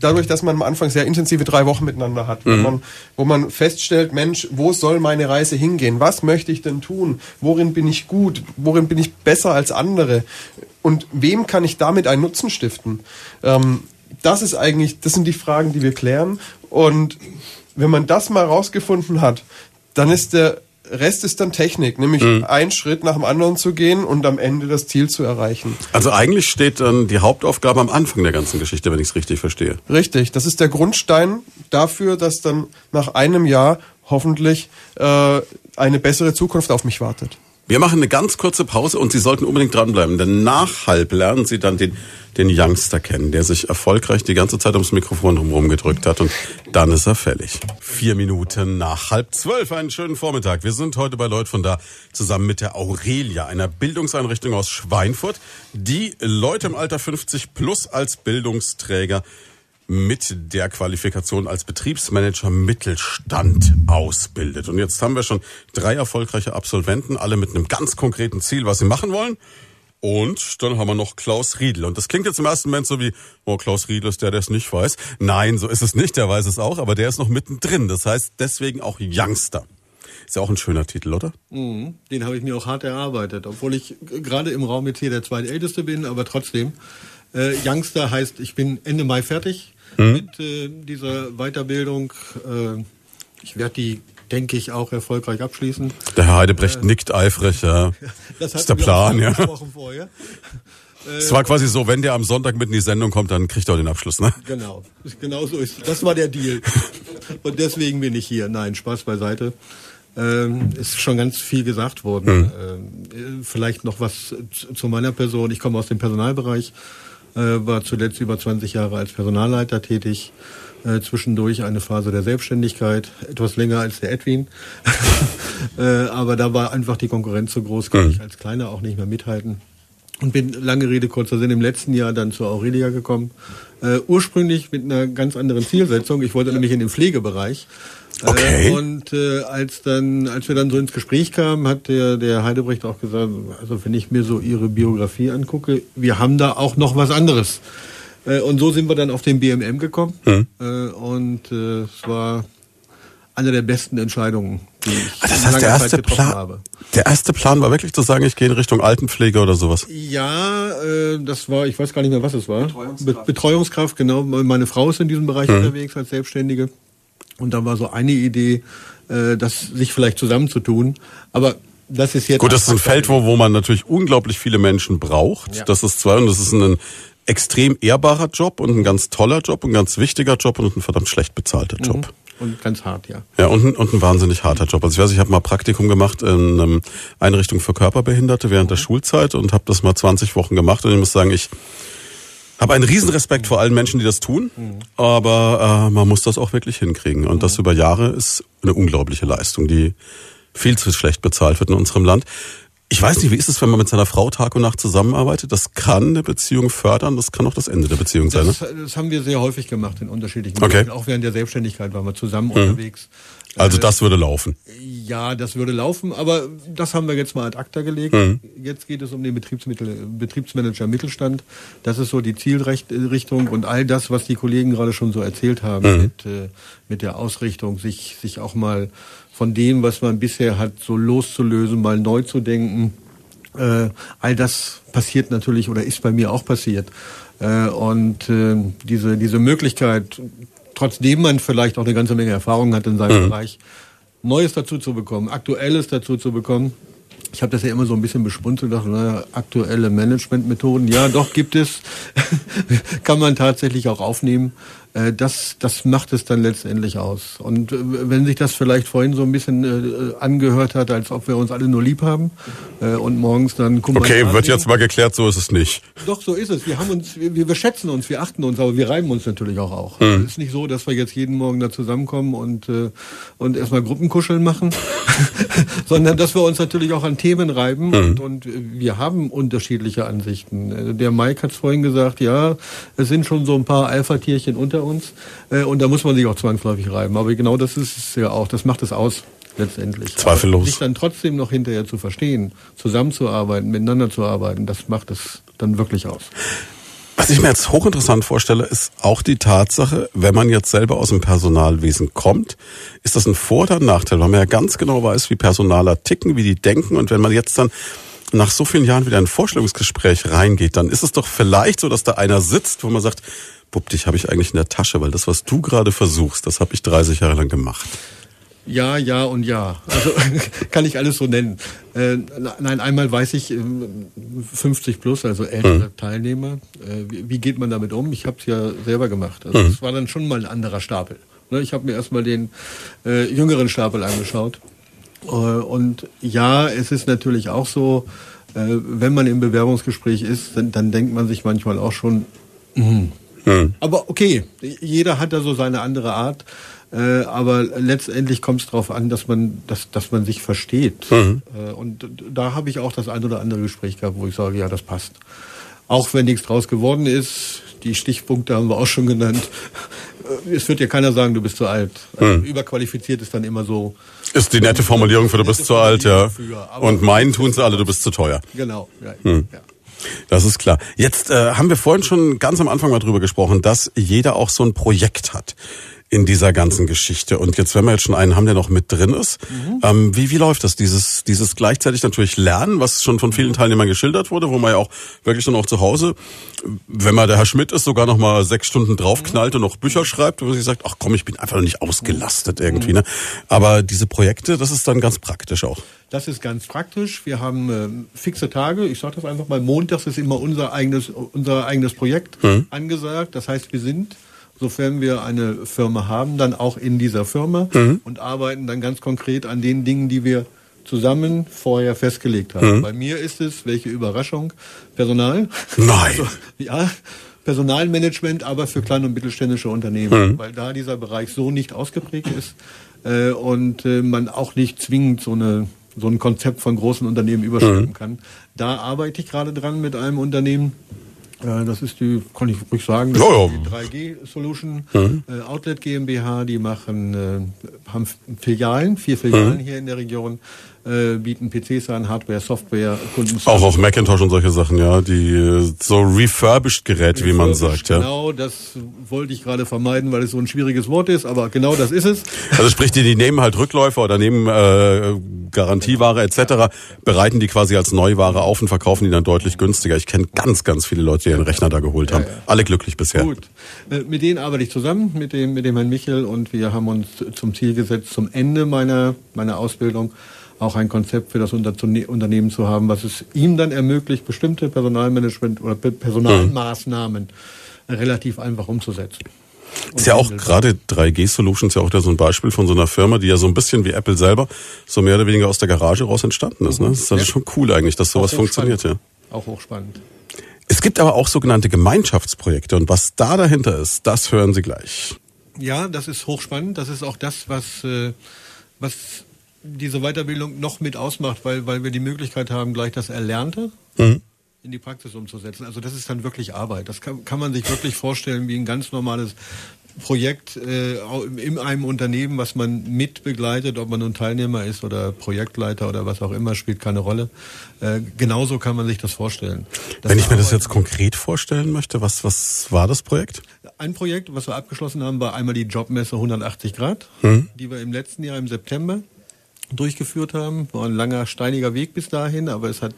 dadurch, dass man am Anfang sehr intensive drei Wochen miteinander hat, mhm. wo, man, wo man feststellt, Mensch, wo soll meine Reise hingehen? Was möchte ich denn tun? Worin bin ich gut? Worin bin ich besser als andere? Und wem kann ich damit einen Nutzen stiften? Ähm, das ist eigentlich, das sind die Fragen, die wir klären. Und wenn man das mal rausgefunden hat, dann ist der Rest ist dann Technik, nämlich mhm. einen Schritt nach dem anderen zu gehen und am Ende das Ziel zu erreichen. Also eigentlich steht dann die Hauptaufgabe am Anfang der ganzen Geschichte, wenn ich es richtig verstehe. Richtig, das ist der Grundstein dafür, dass dann nach einem Jahr hoffentlich äh, eine bessere Zukunft auf mich wartet. Wir machen eine ganz kurze Pause und Sie sollten unbedingt dranbleiben, denn nachhalb lernen Sie dann den, den Youngster kennen, der sich erfolgreich die ganze Zeit ums Mikrofon drumherum gedrückt hat und dann ist er fällig. Vier Minuten nach halb zwölf, einen schönen Vormittag. Wir sind heute bei Leut von da zusammen mit der Aurelia, einer Bildungseinrichtung aus Schweinfurt, die Leute im Alter 50 plus als Bildungsträger mit der Qualifikation als Betriebsmanager Mittelstand ausbildet. Und jetzt haben wir schon drei erfolgreiche Absolventen, alle mit einem ganz konkreten Ziel, was sie machen wollen. Und dann haben wir noch Klaus Riedel. Und das klingt jetzt im ersten Moment so wie, oh, Klaus Riedel ist der, der es nicht weiß. Nein, so ist es nicht, der weiß es auch, aber der ist noch mittendrin. Das heißt deswegen auch Youngster. Ist ja auch ein schöner Titel, oder? Mhm, den habe ich mir auch hart erarbeitet, obwohl ich gerade im Raum jetzt hier der zweitälteste bin, aber trotzdem. Äh, Youngster heißt, ich bin Ende Mai fertig mhm. mit äh, dieser Weiterbildung. Äh, ich werde die, denke ich, auch erfolgreich abschließen. Der Herr Heidebrecht äh, nickt eifrig, ja. das ist der Plan, ja. Vorher. Es war quasi so, wenn der am Sonntag mit in die Sendung kommt, dann kriegt er den Abschluss, ne? Genau, genau so ist. Das war der Deal. Und deswegen bin ich hier. Nein, Spaß beiseite. Ähm, ist schon ganz viel gesagt worden. Mhm. Ähm, vielleicht noch was zu meiner Person. Ich komme aus dem Personalbereich äh, war zuletzt über 20 Jahre als Personalleiter tätig. Äh, zwischendurch eine Phase der Selbstständigkeit, etwas länger als der Edwin. äh, aber da war einfach die Konkurrenz so groß, kann mhm. ich als Kleiner auch nicht mehr mithalten. Und bin, lange Rede, kurzer Sinn, im letzten Jahr dann zur Aurelia gekommen. Äh, ursprünglich mit einer ganz anderen Zielsetzung. Ich wollte nämlich in den Pflegebereich. Okay. Äh, und äh, als dann, als wir dann so ins Gespräch kamen, hat der, der Heidebrecht auch gesagt, also wenn ich mir so ihre Biografie angucke, wir haben da auch noch was anderes. Äh, und so sind wir dann auf den BMM gekommen. Mhm. Äh, und äh, es war eine der besten Entscheidungen, die ich ah, das heißt, der erste Plan, habe. Der erste Plan war wirklich zu sagen, ich gehe in Richtung Altenpflege oder sowas. Ja, äh, das war, ich weiß gar nicht mehr, was es war. Betreuungskraft, Betreuungskraft genau. Meine Frau ist in diesem Bereich mhm. unterwegs als Selbstständige. Und da war so eine Idee, äh, das sich vielleicht zusammenzutun. Aber das ist jetzt. Gut, das ist ein Feld, wo, wo man natürlich unglaublich viele Menschen braucht. Ja. Das ist zwei und das ist ein extrem ehrbarer Job und ein ganz toller Job, ein ganz wichtiger Job und ein verdammt schlecht bezahlter Job. Mhm. Und ganz hart, ja. Ja, und, ein, und ein wahnsinnig harter Job. Also ich weiß, ich habe mal Praktikum gemacht in einer Einrichtung für Körperbehinderte während mhm. der Schulzeit und habe das mal 20 Wochen gemacht und ich muss sagen, ich habe einen Riesenrespekt vor allen Menschen, die das tun, mhm. aber äh, man muss das auch wirklich hinkriegen. Und mhm. das über Jahre ist eine unglaubliche Leistung, die viel zu schlecht bezahlt wird in unserem Land. Ich weiß nicht, wie ist es, wenn man mit seiner Frau Tag und Nacht zusammenarbeitet? Das kann eine Beziehung fördern, das kann auch das Ende der Beziehung sein. Das, ne? das haben wir sehr häufig gemacht in unterschiedlichen okay. Auch während der Selbstständigkeit waren wir zusammen mhm. unterwegs. Also äh, das würde laufen. Ja, das würde laufen, aber das haben wir jetzt mal ad acta gelegt. Mhm. Jetzt geht es um den Betriebsmittel, Betriebsmanager Mittelstand. Das ist so die Zielrichtung und all das, was die Kollegen gerade schon so erzählt haben mhm. mit, äh, mit der Ausrichtung, sich, sich auch mal von dem, was man bisher hat, so loszulösen, mal neu zu denken. Äh, all das passiert natürlich oder ist bei mir auch passiert. Äh, und äh, diese, diese Möglichkeit, trotzdem man vielleicht auch eine ganze Menge Erfahrung hat in seinem mhm. Bereich, Neues dazu zu bekommen, Aktuelles dazu zu bekommen. Ich habe das ja immer so ein bisschen bespunzelt, dachte, naja, aktuelle Managementmethoden, ja, doch gibt es, kann man tatsächlich auch aufnehmen. Äh, das, das macht es dann letztendlich aus. Und äh, wenn sich das vielleicht vorhin so ein bisschen äh, angehört hat, als ob wir uns alle nur lieb haben äh, und morgens dann Okay, wird jetzt mal geklärt, so ist es nicht. Doch, so ist es. Wir haben uns, wir, wir schätzen uns, wir achten uns, aber wir reiben uns natürlich auch auch. Mhm. Es ist nicht so, dass wir jetzt jeden Morgen da zusammenkommen und, äh, und erstmal Gruppenkuscheln machen, sondern dass wir uns natürlich auch an Themen reiben mhm. und, und wir haben unterschiedliche Ansichten. Der Mike hat es vorhin gesagt, ja, es sind schon so ein paar Alpha-Tierchen unter uns äh, und da muss man sich auch zwangsläufig reiben. Aber genau das ist es ja auch, das macht es aus letztendlich. Zweifellos. Aber sich dann trotzdem noch hinterher zu verstehen, zusammenzuarbeiten, miteinander zu arbeiten, das macht es dann wirklich aus. Was ich mir jetzt hochinteressant vorstelle, ist auch die Tatsache, wenn man jetzt selber aus dem Personalwesen kommt, ist das ein Vor- oder ein Nachteil, weil man ja ganz genau weiß, wie Personaler ticken, wie die denken und wenn man jetzt dann nach so vielen Jahren wieder in ein Vorstellungsgespräch reingeht, dann ist es doch vielleicht so, dass da einer sitzt, wo man sagt, Bub, dich habe ich eigentlich in der Tasche, weil das, was du gerade versuchst, das habe ich 30 Jahre lang gemacht. Ja, ja und ja. Also kann ich alles so nennen. Äh, nein, einmal weiß ich, 50 ähm, plus, also ältere mhm. Teilnehmer, äh, wie, wie, geht man damit um? Ich habe es ja selber gemacht. Also mhm. das war dann schon mal ein anderer Stapel. Ne, ich habe mir erstmal den äh, jüngeren Stapel angeschaut. Äh, und ja, es ist natürlich auch so, äh, wenn man im Bewerbungsgespräch ist, dann, dann denkt man sich manchmal auch schon, mh, hm. Aber okay, jeder hat da so seine andere Art. Äh, aber letztendlich kommt es darauf an, dass man, dass, dass man sich versteht. Mhm. Äh, und da habe ich auch das ein oder andere Gespräch gehabt, wo ich sage, ja, das passt. Auch wenn nichts draus geworden ist, die Stichpunkte haben wir auch schon genannt. Äh, es wird ja keiner sagen, du bist zu alt. Also mhm. Überqualifiziert ist dann immer so. Ist die nette Formulierung für du bist zu alt, ja. Für, und meinen tun sie alle, du bist zu teuer. Genau, ja. Mhm. ja. Das ist klar. Jetzt äh, haben wir vorhin schon ganz am Anfang mal drüber gesprochen, dass jeder auch so ein Projekt hat in dieser ganzen Geschichte. Und jetzt, wenn wir jetzt schon einen haben, der noch mit drin ist, mhm. ähm, wie, wie läuft das? Dieses, dieses gleichzeitig natürlich Lernen, was schon von vielen Teilnehmern geschildert wurde, wo man ja auch wirklich dann auch zu Hause, wenn man der Herr Schmidt ist, sogar noch mal sechs Stunden draufknallt und noch Bücher schreibt, wo sich sagt, ach komm, ich bin einfach noch nicht ausgelastet irgendwie. Ne? Aber diese Projekte, das ist dann ganz praktisch auch. Das ist ganz praktisch. Wir haben äh, fixe Tage. Ich sage das einfach mal. Montags ist immer unser eigenes, unser eigenes Projekt mhm. angesagt. Das heißt, wir sind sofern wir eine Firma haben, dann auch in dieser Firma mhm. und arbeiten dann ganz konkret an den Dingen, die wir zusammen vorher festgelegt haben. Mhm. Bei mir ist es, welche Überraschung, Personal. Nein. Also, ja, Personalmanagement, aber für kleine und mittelständische Unternehmen, mhm. weil da dieser Bereich so nicht ausgeprägt ist äh, und äh, man auch nicht zwingend so eine so ein Konzept von großen Unternehmen überschreiben mhm. kann. Da arbeite ich gerade dran mit einem Unternehmen, das ist die, kann ich ruhig sagen, das ist die 3G Solution mhm. äh, Outlet GmbH. Die machen, äh, haben Filialen, vier Filialen mhm. hier in der Region äh, bieten PCs an, Hardware, Software, Kunden. Auch auf Macintosh und solche Sachen, ja, die äh, so refurbished Geräte, wie man sagt, ja. Genau, das wollte ich gerade vermeiden, weil es so ein schwieriges Wort ist, aber genau das ist es. Also sprich, die, die nehmen halt Rückläufer oder nehmen äh, Garantieware etc., bereiten die quasi als Neuware auf und verkaufen die dann deutlich günstiger. Ich kenne ganz, ganz viele Leute, die ihren Rechner da geholt haben. Ja, ja. Alle glücklich bisher. Gut. Äh, mit denen arbeite ich zusammen, mit dem, mit dem Herrn Michel und wir haben uns zum Ziel gesetzt, zum Ende meiner, meiner Ausbildung auch ein Konzept für das Unternehmen zu haben, was es ihm dann ermöglicht, bestimmte Personalmanagement oder Personalmaßnahmen mhm. relativ einfach umzusetzen. Ist ja auch gerade 3G Solutions ja auch da so ein Beispiel von so einer Firma, die ja so ein bisschen wie Apple selber so mehr oder weniger aus der Garage raus entstanden ist. Ne? Das ist also schon cool eigentlich, dass sowas funktioniert. Ja. Auch hochspannend. Es gibt aber auch sogenannte Gemeinschaftsprojekte und was da dahinter ist, das hören Sie gleich. Ja, das ist hochspannend. Das ist auch das, was, äh, was diese Weiterbildung noch mit ausmacht, weil, weil wir die Möglichkeit haben, gleich das Erlernte mhm. in die Praxis umzusetzen. Also das ist dann wirklich Arbeit. Das kann, kann man sich wirklich vorstellen wie ein ganz normales Projekt äh, in einem Unternehmen, was man mit begleitet, ob man nun Teilnehmer ist oder Projektleiter oder was auch immer, spielt keine Rolle. Äh, genauso kann man sich das vorstellen. Das Wenn ich mir das jetzt konkret vorstellen möchte, was, was war das Projekt? Ein Projekt, was wir abgeschlossen haben, war einmal die Jobmesse 180 Grad, hm. die wir im letzten Jahr im September durchgeführt haben. War ein langer, steiniger Weg bis dahin, aber es hat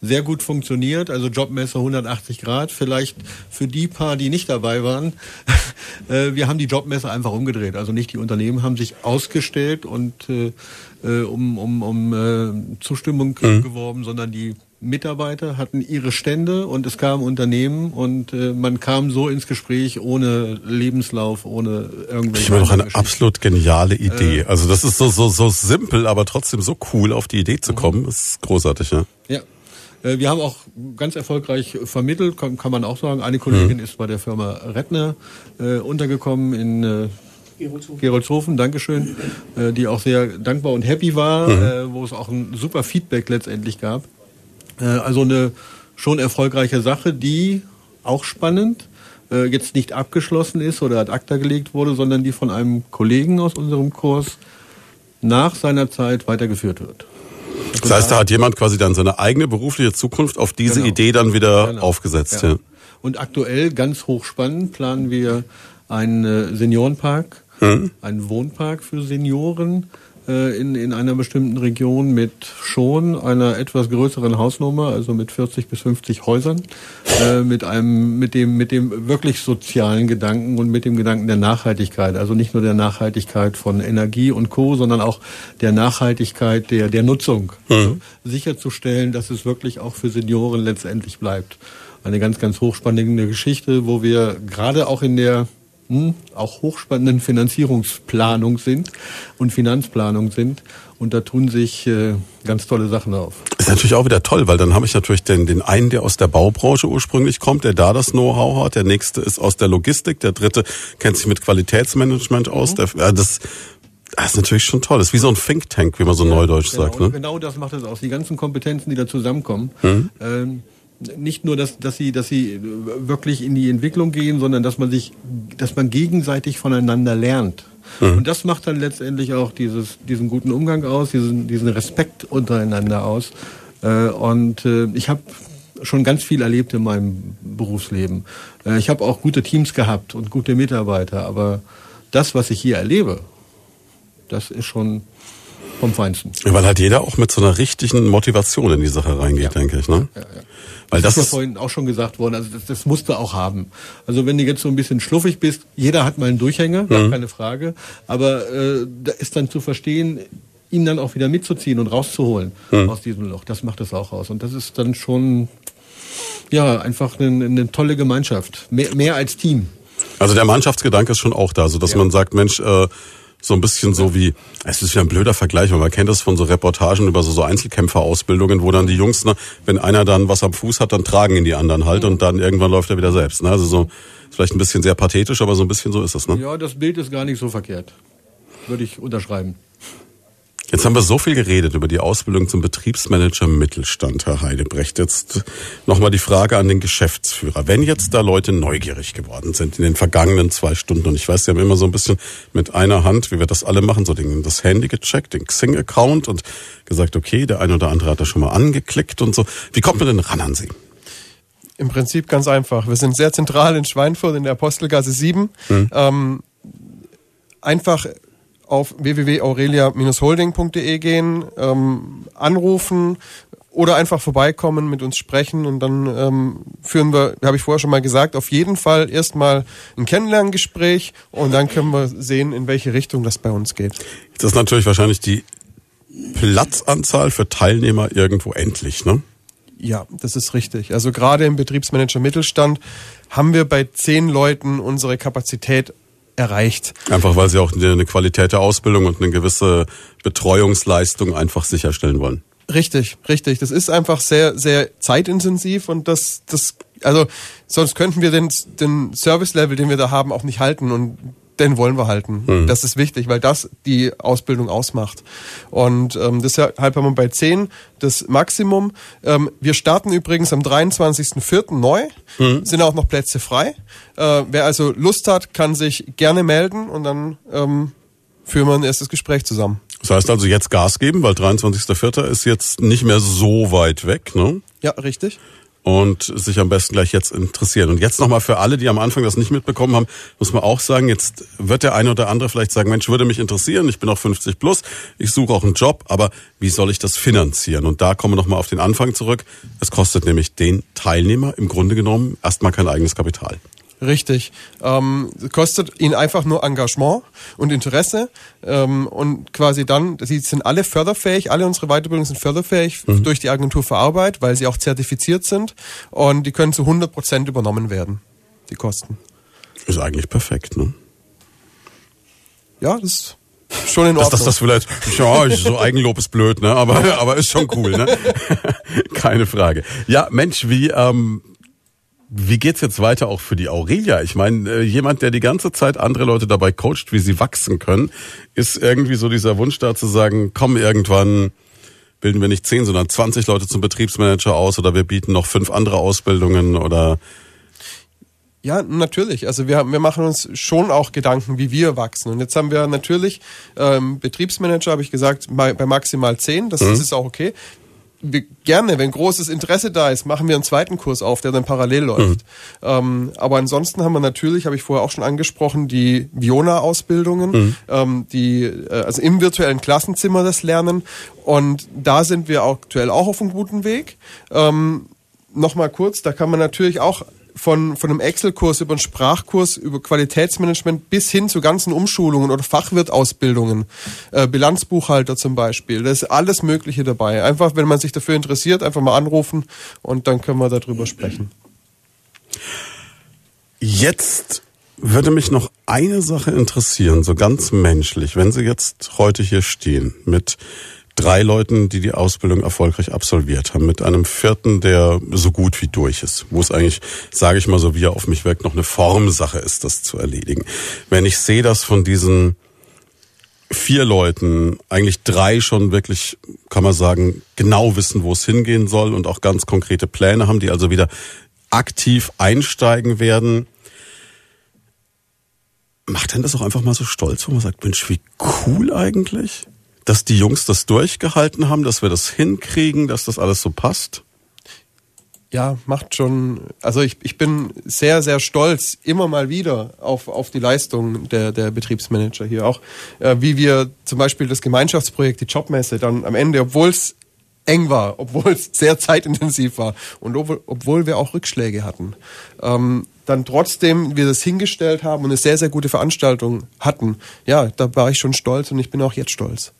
sehr gut funktioniert. Also Jobmesse 180 Grad. Vielleicht für die paar, die nicht dabei waren. Äh, wir haben die Jobmesse einfach umgedreht. Also nicht die Unternehmen haben sich ausgestellt und äh, äh um, um, um äh, Zustimmung mhm. geworben, sondern die Mitarbeiter hatten ihre Stände und es kamen Unternehmen und äh, man kam so ins Gespräch ohne Lebenslauf, ohne irgendwelche. Ich habe noch eine absolut geniale Idee. Äh, also das ist so so so simpel, aber trotzdem so cool, auf die Idee zu kommen. Das ist großartig, ja. Ja. Äh, wir haben auch ganz erfolgreich vermittelt, kann, kann man auch sagen. Eine Kollegin mhm. ist bei der Firma Rettner äh, untergekommen in äh, Geroldshofen, Geroldshofen Dankeschön, äh, die auch sehr dankbar und happy war, mhm. äh, wo es auch ein super Feedback letztendlich gab. Äh, also eine schon erfolgreiche Sache, die auch spannend äh, jetzt nicht abgeschlossen ist oder ad acta gelegt wurde, sondern die von einem Kollegen aus unserem Kurs nach seiner Zeit weitergeführt wird. Das heißt, da hat jemand quasi dann seine eigene berufliche Zukunft auf diese genau. Idee dann wieder genau. aufgesetzt. Ja. ja. Und aktuell ganz hochspannend planen wir einen äh, Seniorenpark, hm. einen Wohnpark für Senioren in, in einer bestimmten Region mit schon einer etwas größeren Hausnummer, also mit 40 bis 50 Häusern, äh, mit einem, mit dem, mit dem wirklich sozialen Gedanken und mit dem Gedanken der Nachhaltigkeit. Also nicht nur der Nachhaltigkeit von Energie und Co., sondern auch der Nachhaltigkeit der, der Nutzung. Mhm. Also sicherzustellen, dass es wirklich auch für Senioren letztendlich bleibt. Eine ganz, ganz hochspannende Geschichte, wo wir gerade auch in der auch hochspannenden Finanzierungsplanung sind und Finanzplanung sind. Und da tun sich äh, ganz tolle Sachen auf. Ist natürlich auch wieder toll, weil dann habe ich natürlich den, den einen, der aus der Baubranche ursprünglich kommt, der da das Know-how hat. Der nächste ist aus der Logistik. Der dritte kennt sich mit Qualitätsmanagement aus. Mhm. Der, äh, das, das ist natürlich schon toll. Das ist wie so ein Think Tank, wie man so ja, neudeutsch genau. sagt. Ne? Genau das macht es aus. Die ganzen Kompetenzen, die da zusammenkommen. Mhm. Ähm, nicht nur, dass, dass sie, dass sie wirklich in die Entwicklung gehen, sondern dass man sich, dass man gegenseitig voneinander lernt. Mhm. Und das macht dann letztendlich auch dieses, diesen guten Umgang aus, diesen, diesen Respekt untereinander aus. Äh, und äh, ich habe schon ganz viel erlebt in meinem Berufsleben. Äh, ich habe auch gute Teams gehabt und gute Mitarbeiter, aber das, was ich hier erlebe, das ist schon vom Feinsten. Weil halt jeder auch mit so einer richtigen Motivation in die Sache reingeht, ja. denke ich. Ne? Ja, ja. Weil das, das ist ja vorhin auch schon gesagt worden, also das, das musst du auch haben. Also wenn du jetzt so ein bisschen schluffig bist, jeder hat mal einen Durchhänger, mhm. keine Frage, aber äh, da ist dann zu verstehen, ihn dann auch wieder mitzuziehen und rauszuholen mhm. aus diesem Loch. Das macht es auch aus. Und das ist dann schon ja einfach eine, eine tolle Gemeinschaft, mehr, mehr als Team. Also der Mannschaftsgedanke ist schon auch da, so dass ja. man sagt, Mensch, äh, so ein bisschen so wie, es ist ja ein blöder Vergleich, weil man kennt das von so Reportagen über so, so Einzelkämpferausbildungen, wo dann die Jungs, ne, wenn einer dann was am Fuß hat, dann tragen ihn die anderen halt und dann irgendwann läuft er wieder selbst. Ne? Also so, ist vielleicht ein bisschen sehr pathetisch, aber so ein bisschen so ist es. Ne? Ja, das Bild ist gar nicht so verkehrt. Würde ich unterschreiben. Jetzt haben wir so viel geredet über die Ausbildung zum Betriebsmanager Mittelstand, Herr Heidebrecht. Jetzt nochmal die Frage an den Geschäftsführer. Wenn jetzt da Leute neugierig geworden sind in den vergangenen zwei Stunden, und ich weiß, Sie haben immer so ein bisschen mit einer Hand, wie wir das alle machen, so den, das Handy gecheckt, den Xing-Account und gesagt, okay, der eine oder andere hat da schon mal angeklickt und so. Wie kommt man denn ran an Sie? Im Prinzip ganz einfach. Wir sind sehr zentral in Schweinfurt in der Apostelgasse 7. Hm. Ähm, einfach auf www.aurelia-holding.de gehen, ähm, anrufen oder einfach vorbeikommen, mit uns sprechen und dann ähm, führen wir, habe ich vorher schon mal gesagt, auf jeden Fall erstmal ein Kennenlerngespräch und dann können wir sehen, in welche Richtung das bei uns geht. Jetzt ist natürlich wahrscheinlich die Platzanzahl für Teilnehmer irgendwo endlich, ne? Ja, das ist richtig. Also gerade im Betriebsmanager Mittelstand haben wir bei zehn Leuten unsere Kapazität erreicht. Einfach weil sie auch eine Qualität der Ausbildung und eine gewisse Betreuungsleistung einfach sicherstellen wollen. Richtig, richtig. Das ist einfach sehr, sehr zeitintensiv und das, das, also sonst könnten wir den, den Service-Level, den wir da haben, auch nicht halten und den wollen wir halten. Mhm. Das ist wichtig, weil das die Ausbildung ausmacht. Und ähm, deshalb haben wir bei 10 das Maximum. Ähm, wir starten übrigens am 23.04. neu, mhm. sind auch noch Plätze frei. Äh, wer also Lust hat, kann sich gerne melden und dann ähm, führen wir ein erstes Gespräch zusammen. Das heißt also jetzt Gas geben, weil 23.04. ist jetzt nicht mehr so weit weg, ne? Ja, richtig und sich am besten gleich jetzt interessieren. Und jetzt nochmal für alle, die am Anfang das nicht mitbekommen haben, muss man auch sagen, jetzt wird der eine oder andere vielleicht sagen, Mensch, würde mich interessieren, ich bin auch 50 plus, ich suche auch einen Job, aber wie soll ich das finanzieren? Und da kommen wir nochmal auf den Anfang zurück. Es kostet nämlich den Teilnehmer im Grunde genommen erstmal kein eigenes Kapital. Richtig. Ähm, kostet ihnen einfach nur Engagement und Interesse ähm, und quasi dann, sie sind alle förderfähig, alle unsere Weiterbildungen sind förderfähig mhm. durch die Agentur für Arbeit, weil sie auch zertifiziert sind und die können zu 100 Prozent übernommen werden, die Kosten. Ist eigentlich perfekt, ne? Ja, das ist schon in Ordnung. Dass das, das vielleicht, ja, so Eigenlob ist blöd, ne? Aber, aber ist schon cool, ne? Keine Frage. Ja, Mensch, wie, ähm, wie geht's jetzt weiter auch für die Aurelia? Ich meine, äh, jemand, der die ganze Zeit andere Leute dabei coacht, wie sie wachsen können, ist irgendwie so dieser Wunsch da zu sagen, komm irgendwann bilden wir nicht zehn, sondern 20 Leute zum Betriebsmanager aus oder wir bieten noch fünf andere Ausbildungen oder ja, natürlich. Also wir, wir machen uns schon auch Gedanken, wie wir wachsen. Und jetzt haben wir natürlich ähm, Betriebsmanager, habe ich gesagt, bei, maximal zehn. Das, mhm. das ist auch okay. Wir, gerne, wenn großes Interesse da ist, machen wir einen zweiten Kurs auf, der dann parallel läuft. Mhm. Ähm, aber ansonsten haben wir natürlich, habe ich vorher auch schon angesprochen, die Viona-Ausbildungen, mhm. ähm, die äh, also im virtuellen Klassenzimmer das Lernen. Und da sind wir aktuell auch auf einem guten Weg. Ähm, Nochmal kurz, da kann man natürlich auch von, von einem Excel-Kurs über einen Sprachkurs, über Qualitätsmanagement bis hin zu ganzen Umschulungen oder Fachwirtausbildungen, äh, Bilanzbuchhalter zum Beispiel. Da ist alles Mögliche dabei. Einfach, wenn man sich dafür interessiert, einfach mal anrufen und dann können wir darüber sprechen. Jetzt würde mich noch eine Sache interessieren, so ganz menschlich, wenn Sie jetzt heute hier stehen mit drei Leuten, die die Ausbildung erfolgreich absolviert haben, mit einem vierten, der so gut wie durch ist, wo es eigentlich, sage ich mal so, wie er auf mich wirkt, noch eine Formsache ist, das zu erledigen. Wenn ich sehe, dass von diesen vier Leuten eigentlich drei schon wirklich, kann man sagen, genau wissen, wo es hingehen soll und auch ganz konkrete Pläne haben, die also wieder aktiv einsteigen werden, macht denn das auch einfach mal so stolz, wo man sagt, Mensch, wie cool eigentlich? Dass die Jungs das durchgehalten haben, dass wir das hinkriegen, dass das alles so passt? Ja, macht schon. Also ich, ich bin sehr, sehr stolz immer mal wieder auf, auf die Leistung der, der Betriebsmanager hier. Auch äh, wie wir zum Beispiel das Gemeinschaftsprojekt, die Jobmesse, dann am Ende, obwohl es eng war, obwohl es sehr zeitintensiv war und obwohl, obwohl wir auch Rückschläge hatten, ähm, dann trotzdem wir das hingestellt haben und eine sehr, sehr gute Veranstaltung hatten. Ja, da war ich schon stolz und ich bin auch jetzt stolz.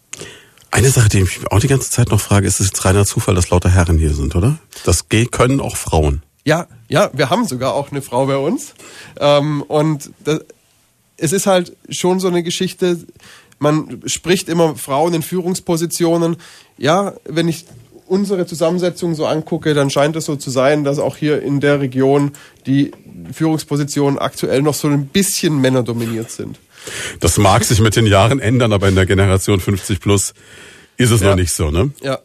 Eine Sache, die ich auch die ganze Zeit noch frage, ist es jetzt reiner Zufall, dass lauter Herren hier sind, oder? Das können auch Frauen. Ja, ja, wir haben sogar auch eine Frau bei uns. Ähm, und das, es ist halt schon so eine Geschichte, man spricht immer Frauen in Führungspositionen. Ja, wenn ich unsere Zusammensetzung so angucke, dann scheint es so zu sein, dass auch hier in der Region die Führungspositionen aktuell noch so ein bisschen männerdominiert sind. Das mag sich mit den Jahren ändern, aber in der Generation 50 plus ist es ja. noch nicht so, ne? Ja.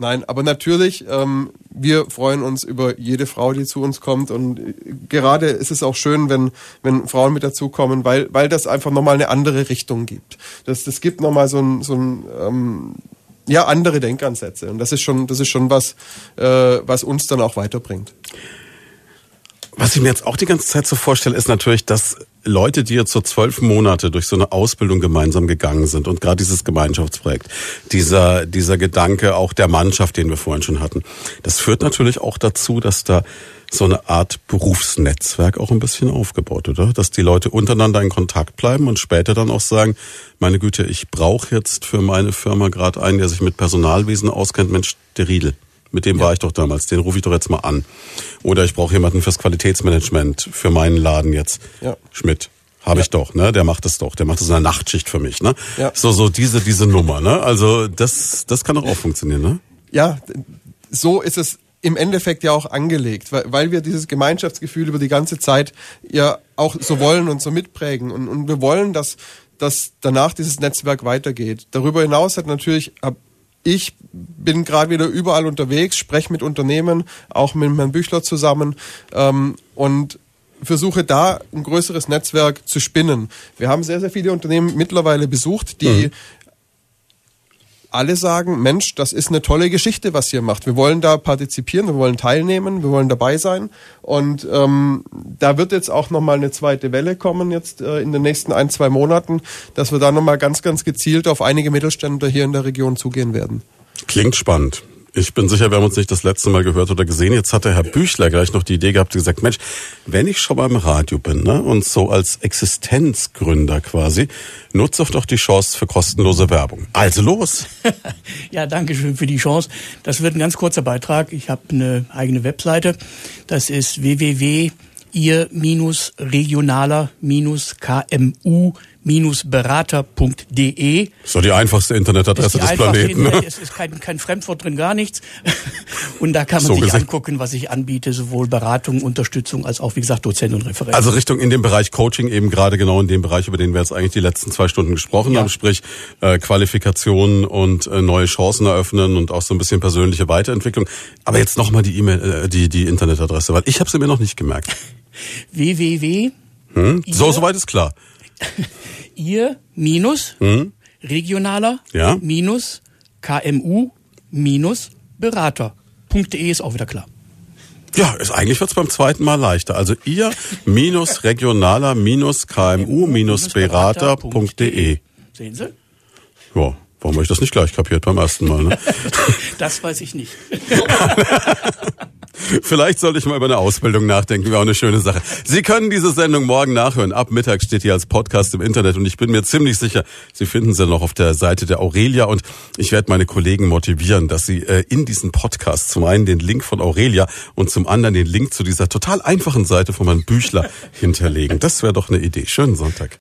Nein, aber natürlich, ähm, wir freuen uns über jede Frau, die zu uns kommt. Und gerade ist es auch schön, wenn, wenn Frauen mit dazukommen, weil, weil das einfach nochmal eine andere Richtung gibt. Das, das gibt nochmal so ein, so ein ähm, ja, andere Denkansätze. Und das ist schon, das ist schon was, äh, was uns dann auch weiterbringt. Was ich mir jetzt auch die ganze Zeit so vorstelle, ist natürlich, dass Leute, die jetzt so zwölf Monate durch so eine Ausbildung gemeinsam gegangen sind und gerade dieses Gemeinschaftsprojekt, dieser, dieser Gedanke auch der Mannschaft, den wir vorhin schon hatten, das führt natürlich auch dazu, dass da so eine Art Berufsnetzwerk auch ein bisschen aufgebaut, oder? Dass die Leute untereinander in Kontakt bleiben und später dann auch sagen, meine Güte, ich brauche jetzt für meine Firma gerade einen, der sich mit Personalwesen auskennt, Mensch, der Riedel. Mit dem ja. war ich doch damals, den rufe ich doch jetzt mal an. Oder ich brauche jemanden fürs Qualitätsmanagement für meinen Laden jetzt. Ja. Schmidt. Habe ja. ich doch, ne? Der macht es doch. Der macht es in der Nachtschicht für mich, ne? Ja. So, so diese, diese Nummer, ne? Also das, das kann doch auch funktionieren, ne? Ja, so ist es im Endeffekt ja auch angelegt, weil, weil wir dieses Gemeinschaftsgefühl über die ganze Zeit ja auch so wollen und so mitprägen. Und, und wir wollen, dass, dass danach dieses Netzwerk weitergeht. Darüber hinaus hat natürlich, ich bin gerade wieder überall unterwegs, spreche mit Unternehmen, auch mit Herrn Büchler zusammen ähm, und versuche da ein größeres Netzwerk zu spinnen. Wir haben sehr, sehr viele Unternehmen mittlerweile besucht, die mhm alle sagen, Mensch, das ist eine tolle Geschichte, was ihr macht. Wir wollen da partizipieren, wir wollen teilnehmen, wir wollen dabei sein. Und ähm, da wird jetzt auch nochmal eine zweite Welle kommen, jetzt äh, in den nächsten ein, zwei Monaten, dass wir da nochmal ganz, ganz gezielt auf einige Mittelständler hier in der Region zugehen werden. Klingt spannend. Ich bin sicher, wir haben uns nicht das letzte Mal gehört oder gesehen. Jetzt hat der Herr Büchler gleich noch die Idee gehabt, gesagt, Mensch, wenn ich schon beim Radio bin ne, und so als Existenzgründer quasi, nutze doch die Chance für kostenlose Werbung. Also los! ja, danke schön für die Chance. Das wird ein ganz kurzer Beitrag. Ich habe eine eigene Webseite. Das ist www ihr-regionaler-kmu berater.de. So die einfachste Internetadresse des Planeten. Ne? Es ist kein, kein Fremdwort drin, gar nichts. Und da kann man so sich gesagt. angucken, was ich anbiete, sowohl Beratung, Unterstützung als auch, wie gesagt, Dozent und Referent. Also Richtung in dem Bereich Coaching, eben gerade genau in dem Bereich, über den wir jetzt eigentlich die letzten zwei Stunden gesprochen ja. haben, sprich äh, Qualifikationen und äh, neue Chancen eröffnen und auch so ein bisschen persönliche Weiterentwicklung. Aber jetzt nochmal die E-Mail, äh, die, die Internetadresse, weil ich habe sie mir noch nicht gemerkt. www. Hm? So, soweit ist klar. ihr minus hm? regionaler ja? minus KMU minus Berater.de ist auch wieder klar. Ja, ist, eigentlich wird's beim zweiten Mal leichter. Also ihr minus regionaler minus KMU minus Berater.de. Sehen Sie? Ja, warum habe ich das nicht gleich kapiert beim ersten Mal? Ne? das weiß ich nicht. Vielleicht sollte ich mal über eine Ausbildung nachdenken, wäre auch eine schöne Sache. Sie können diese Sendung morgen nachhören. Ab Mittag steht hier als Podcast im Internet und ich bin mir ziemlich sicher, Sie finden sie noch auf der Seite der Aurelia und ich werde meine Kollegen motivieren, dass sie äh, in diesen Podcast zum einen den Link von Aurelia und zum anderen den Link zu dieser total einfachen Seite von meinem Büchler hinterlegen. Das wäre doch eine Idee. Schönen Sonntag.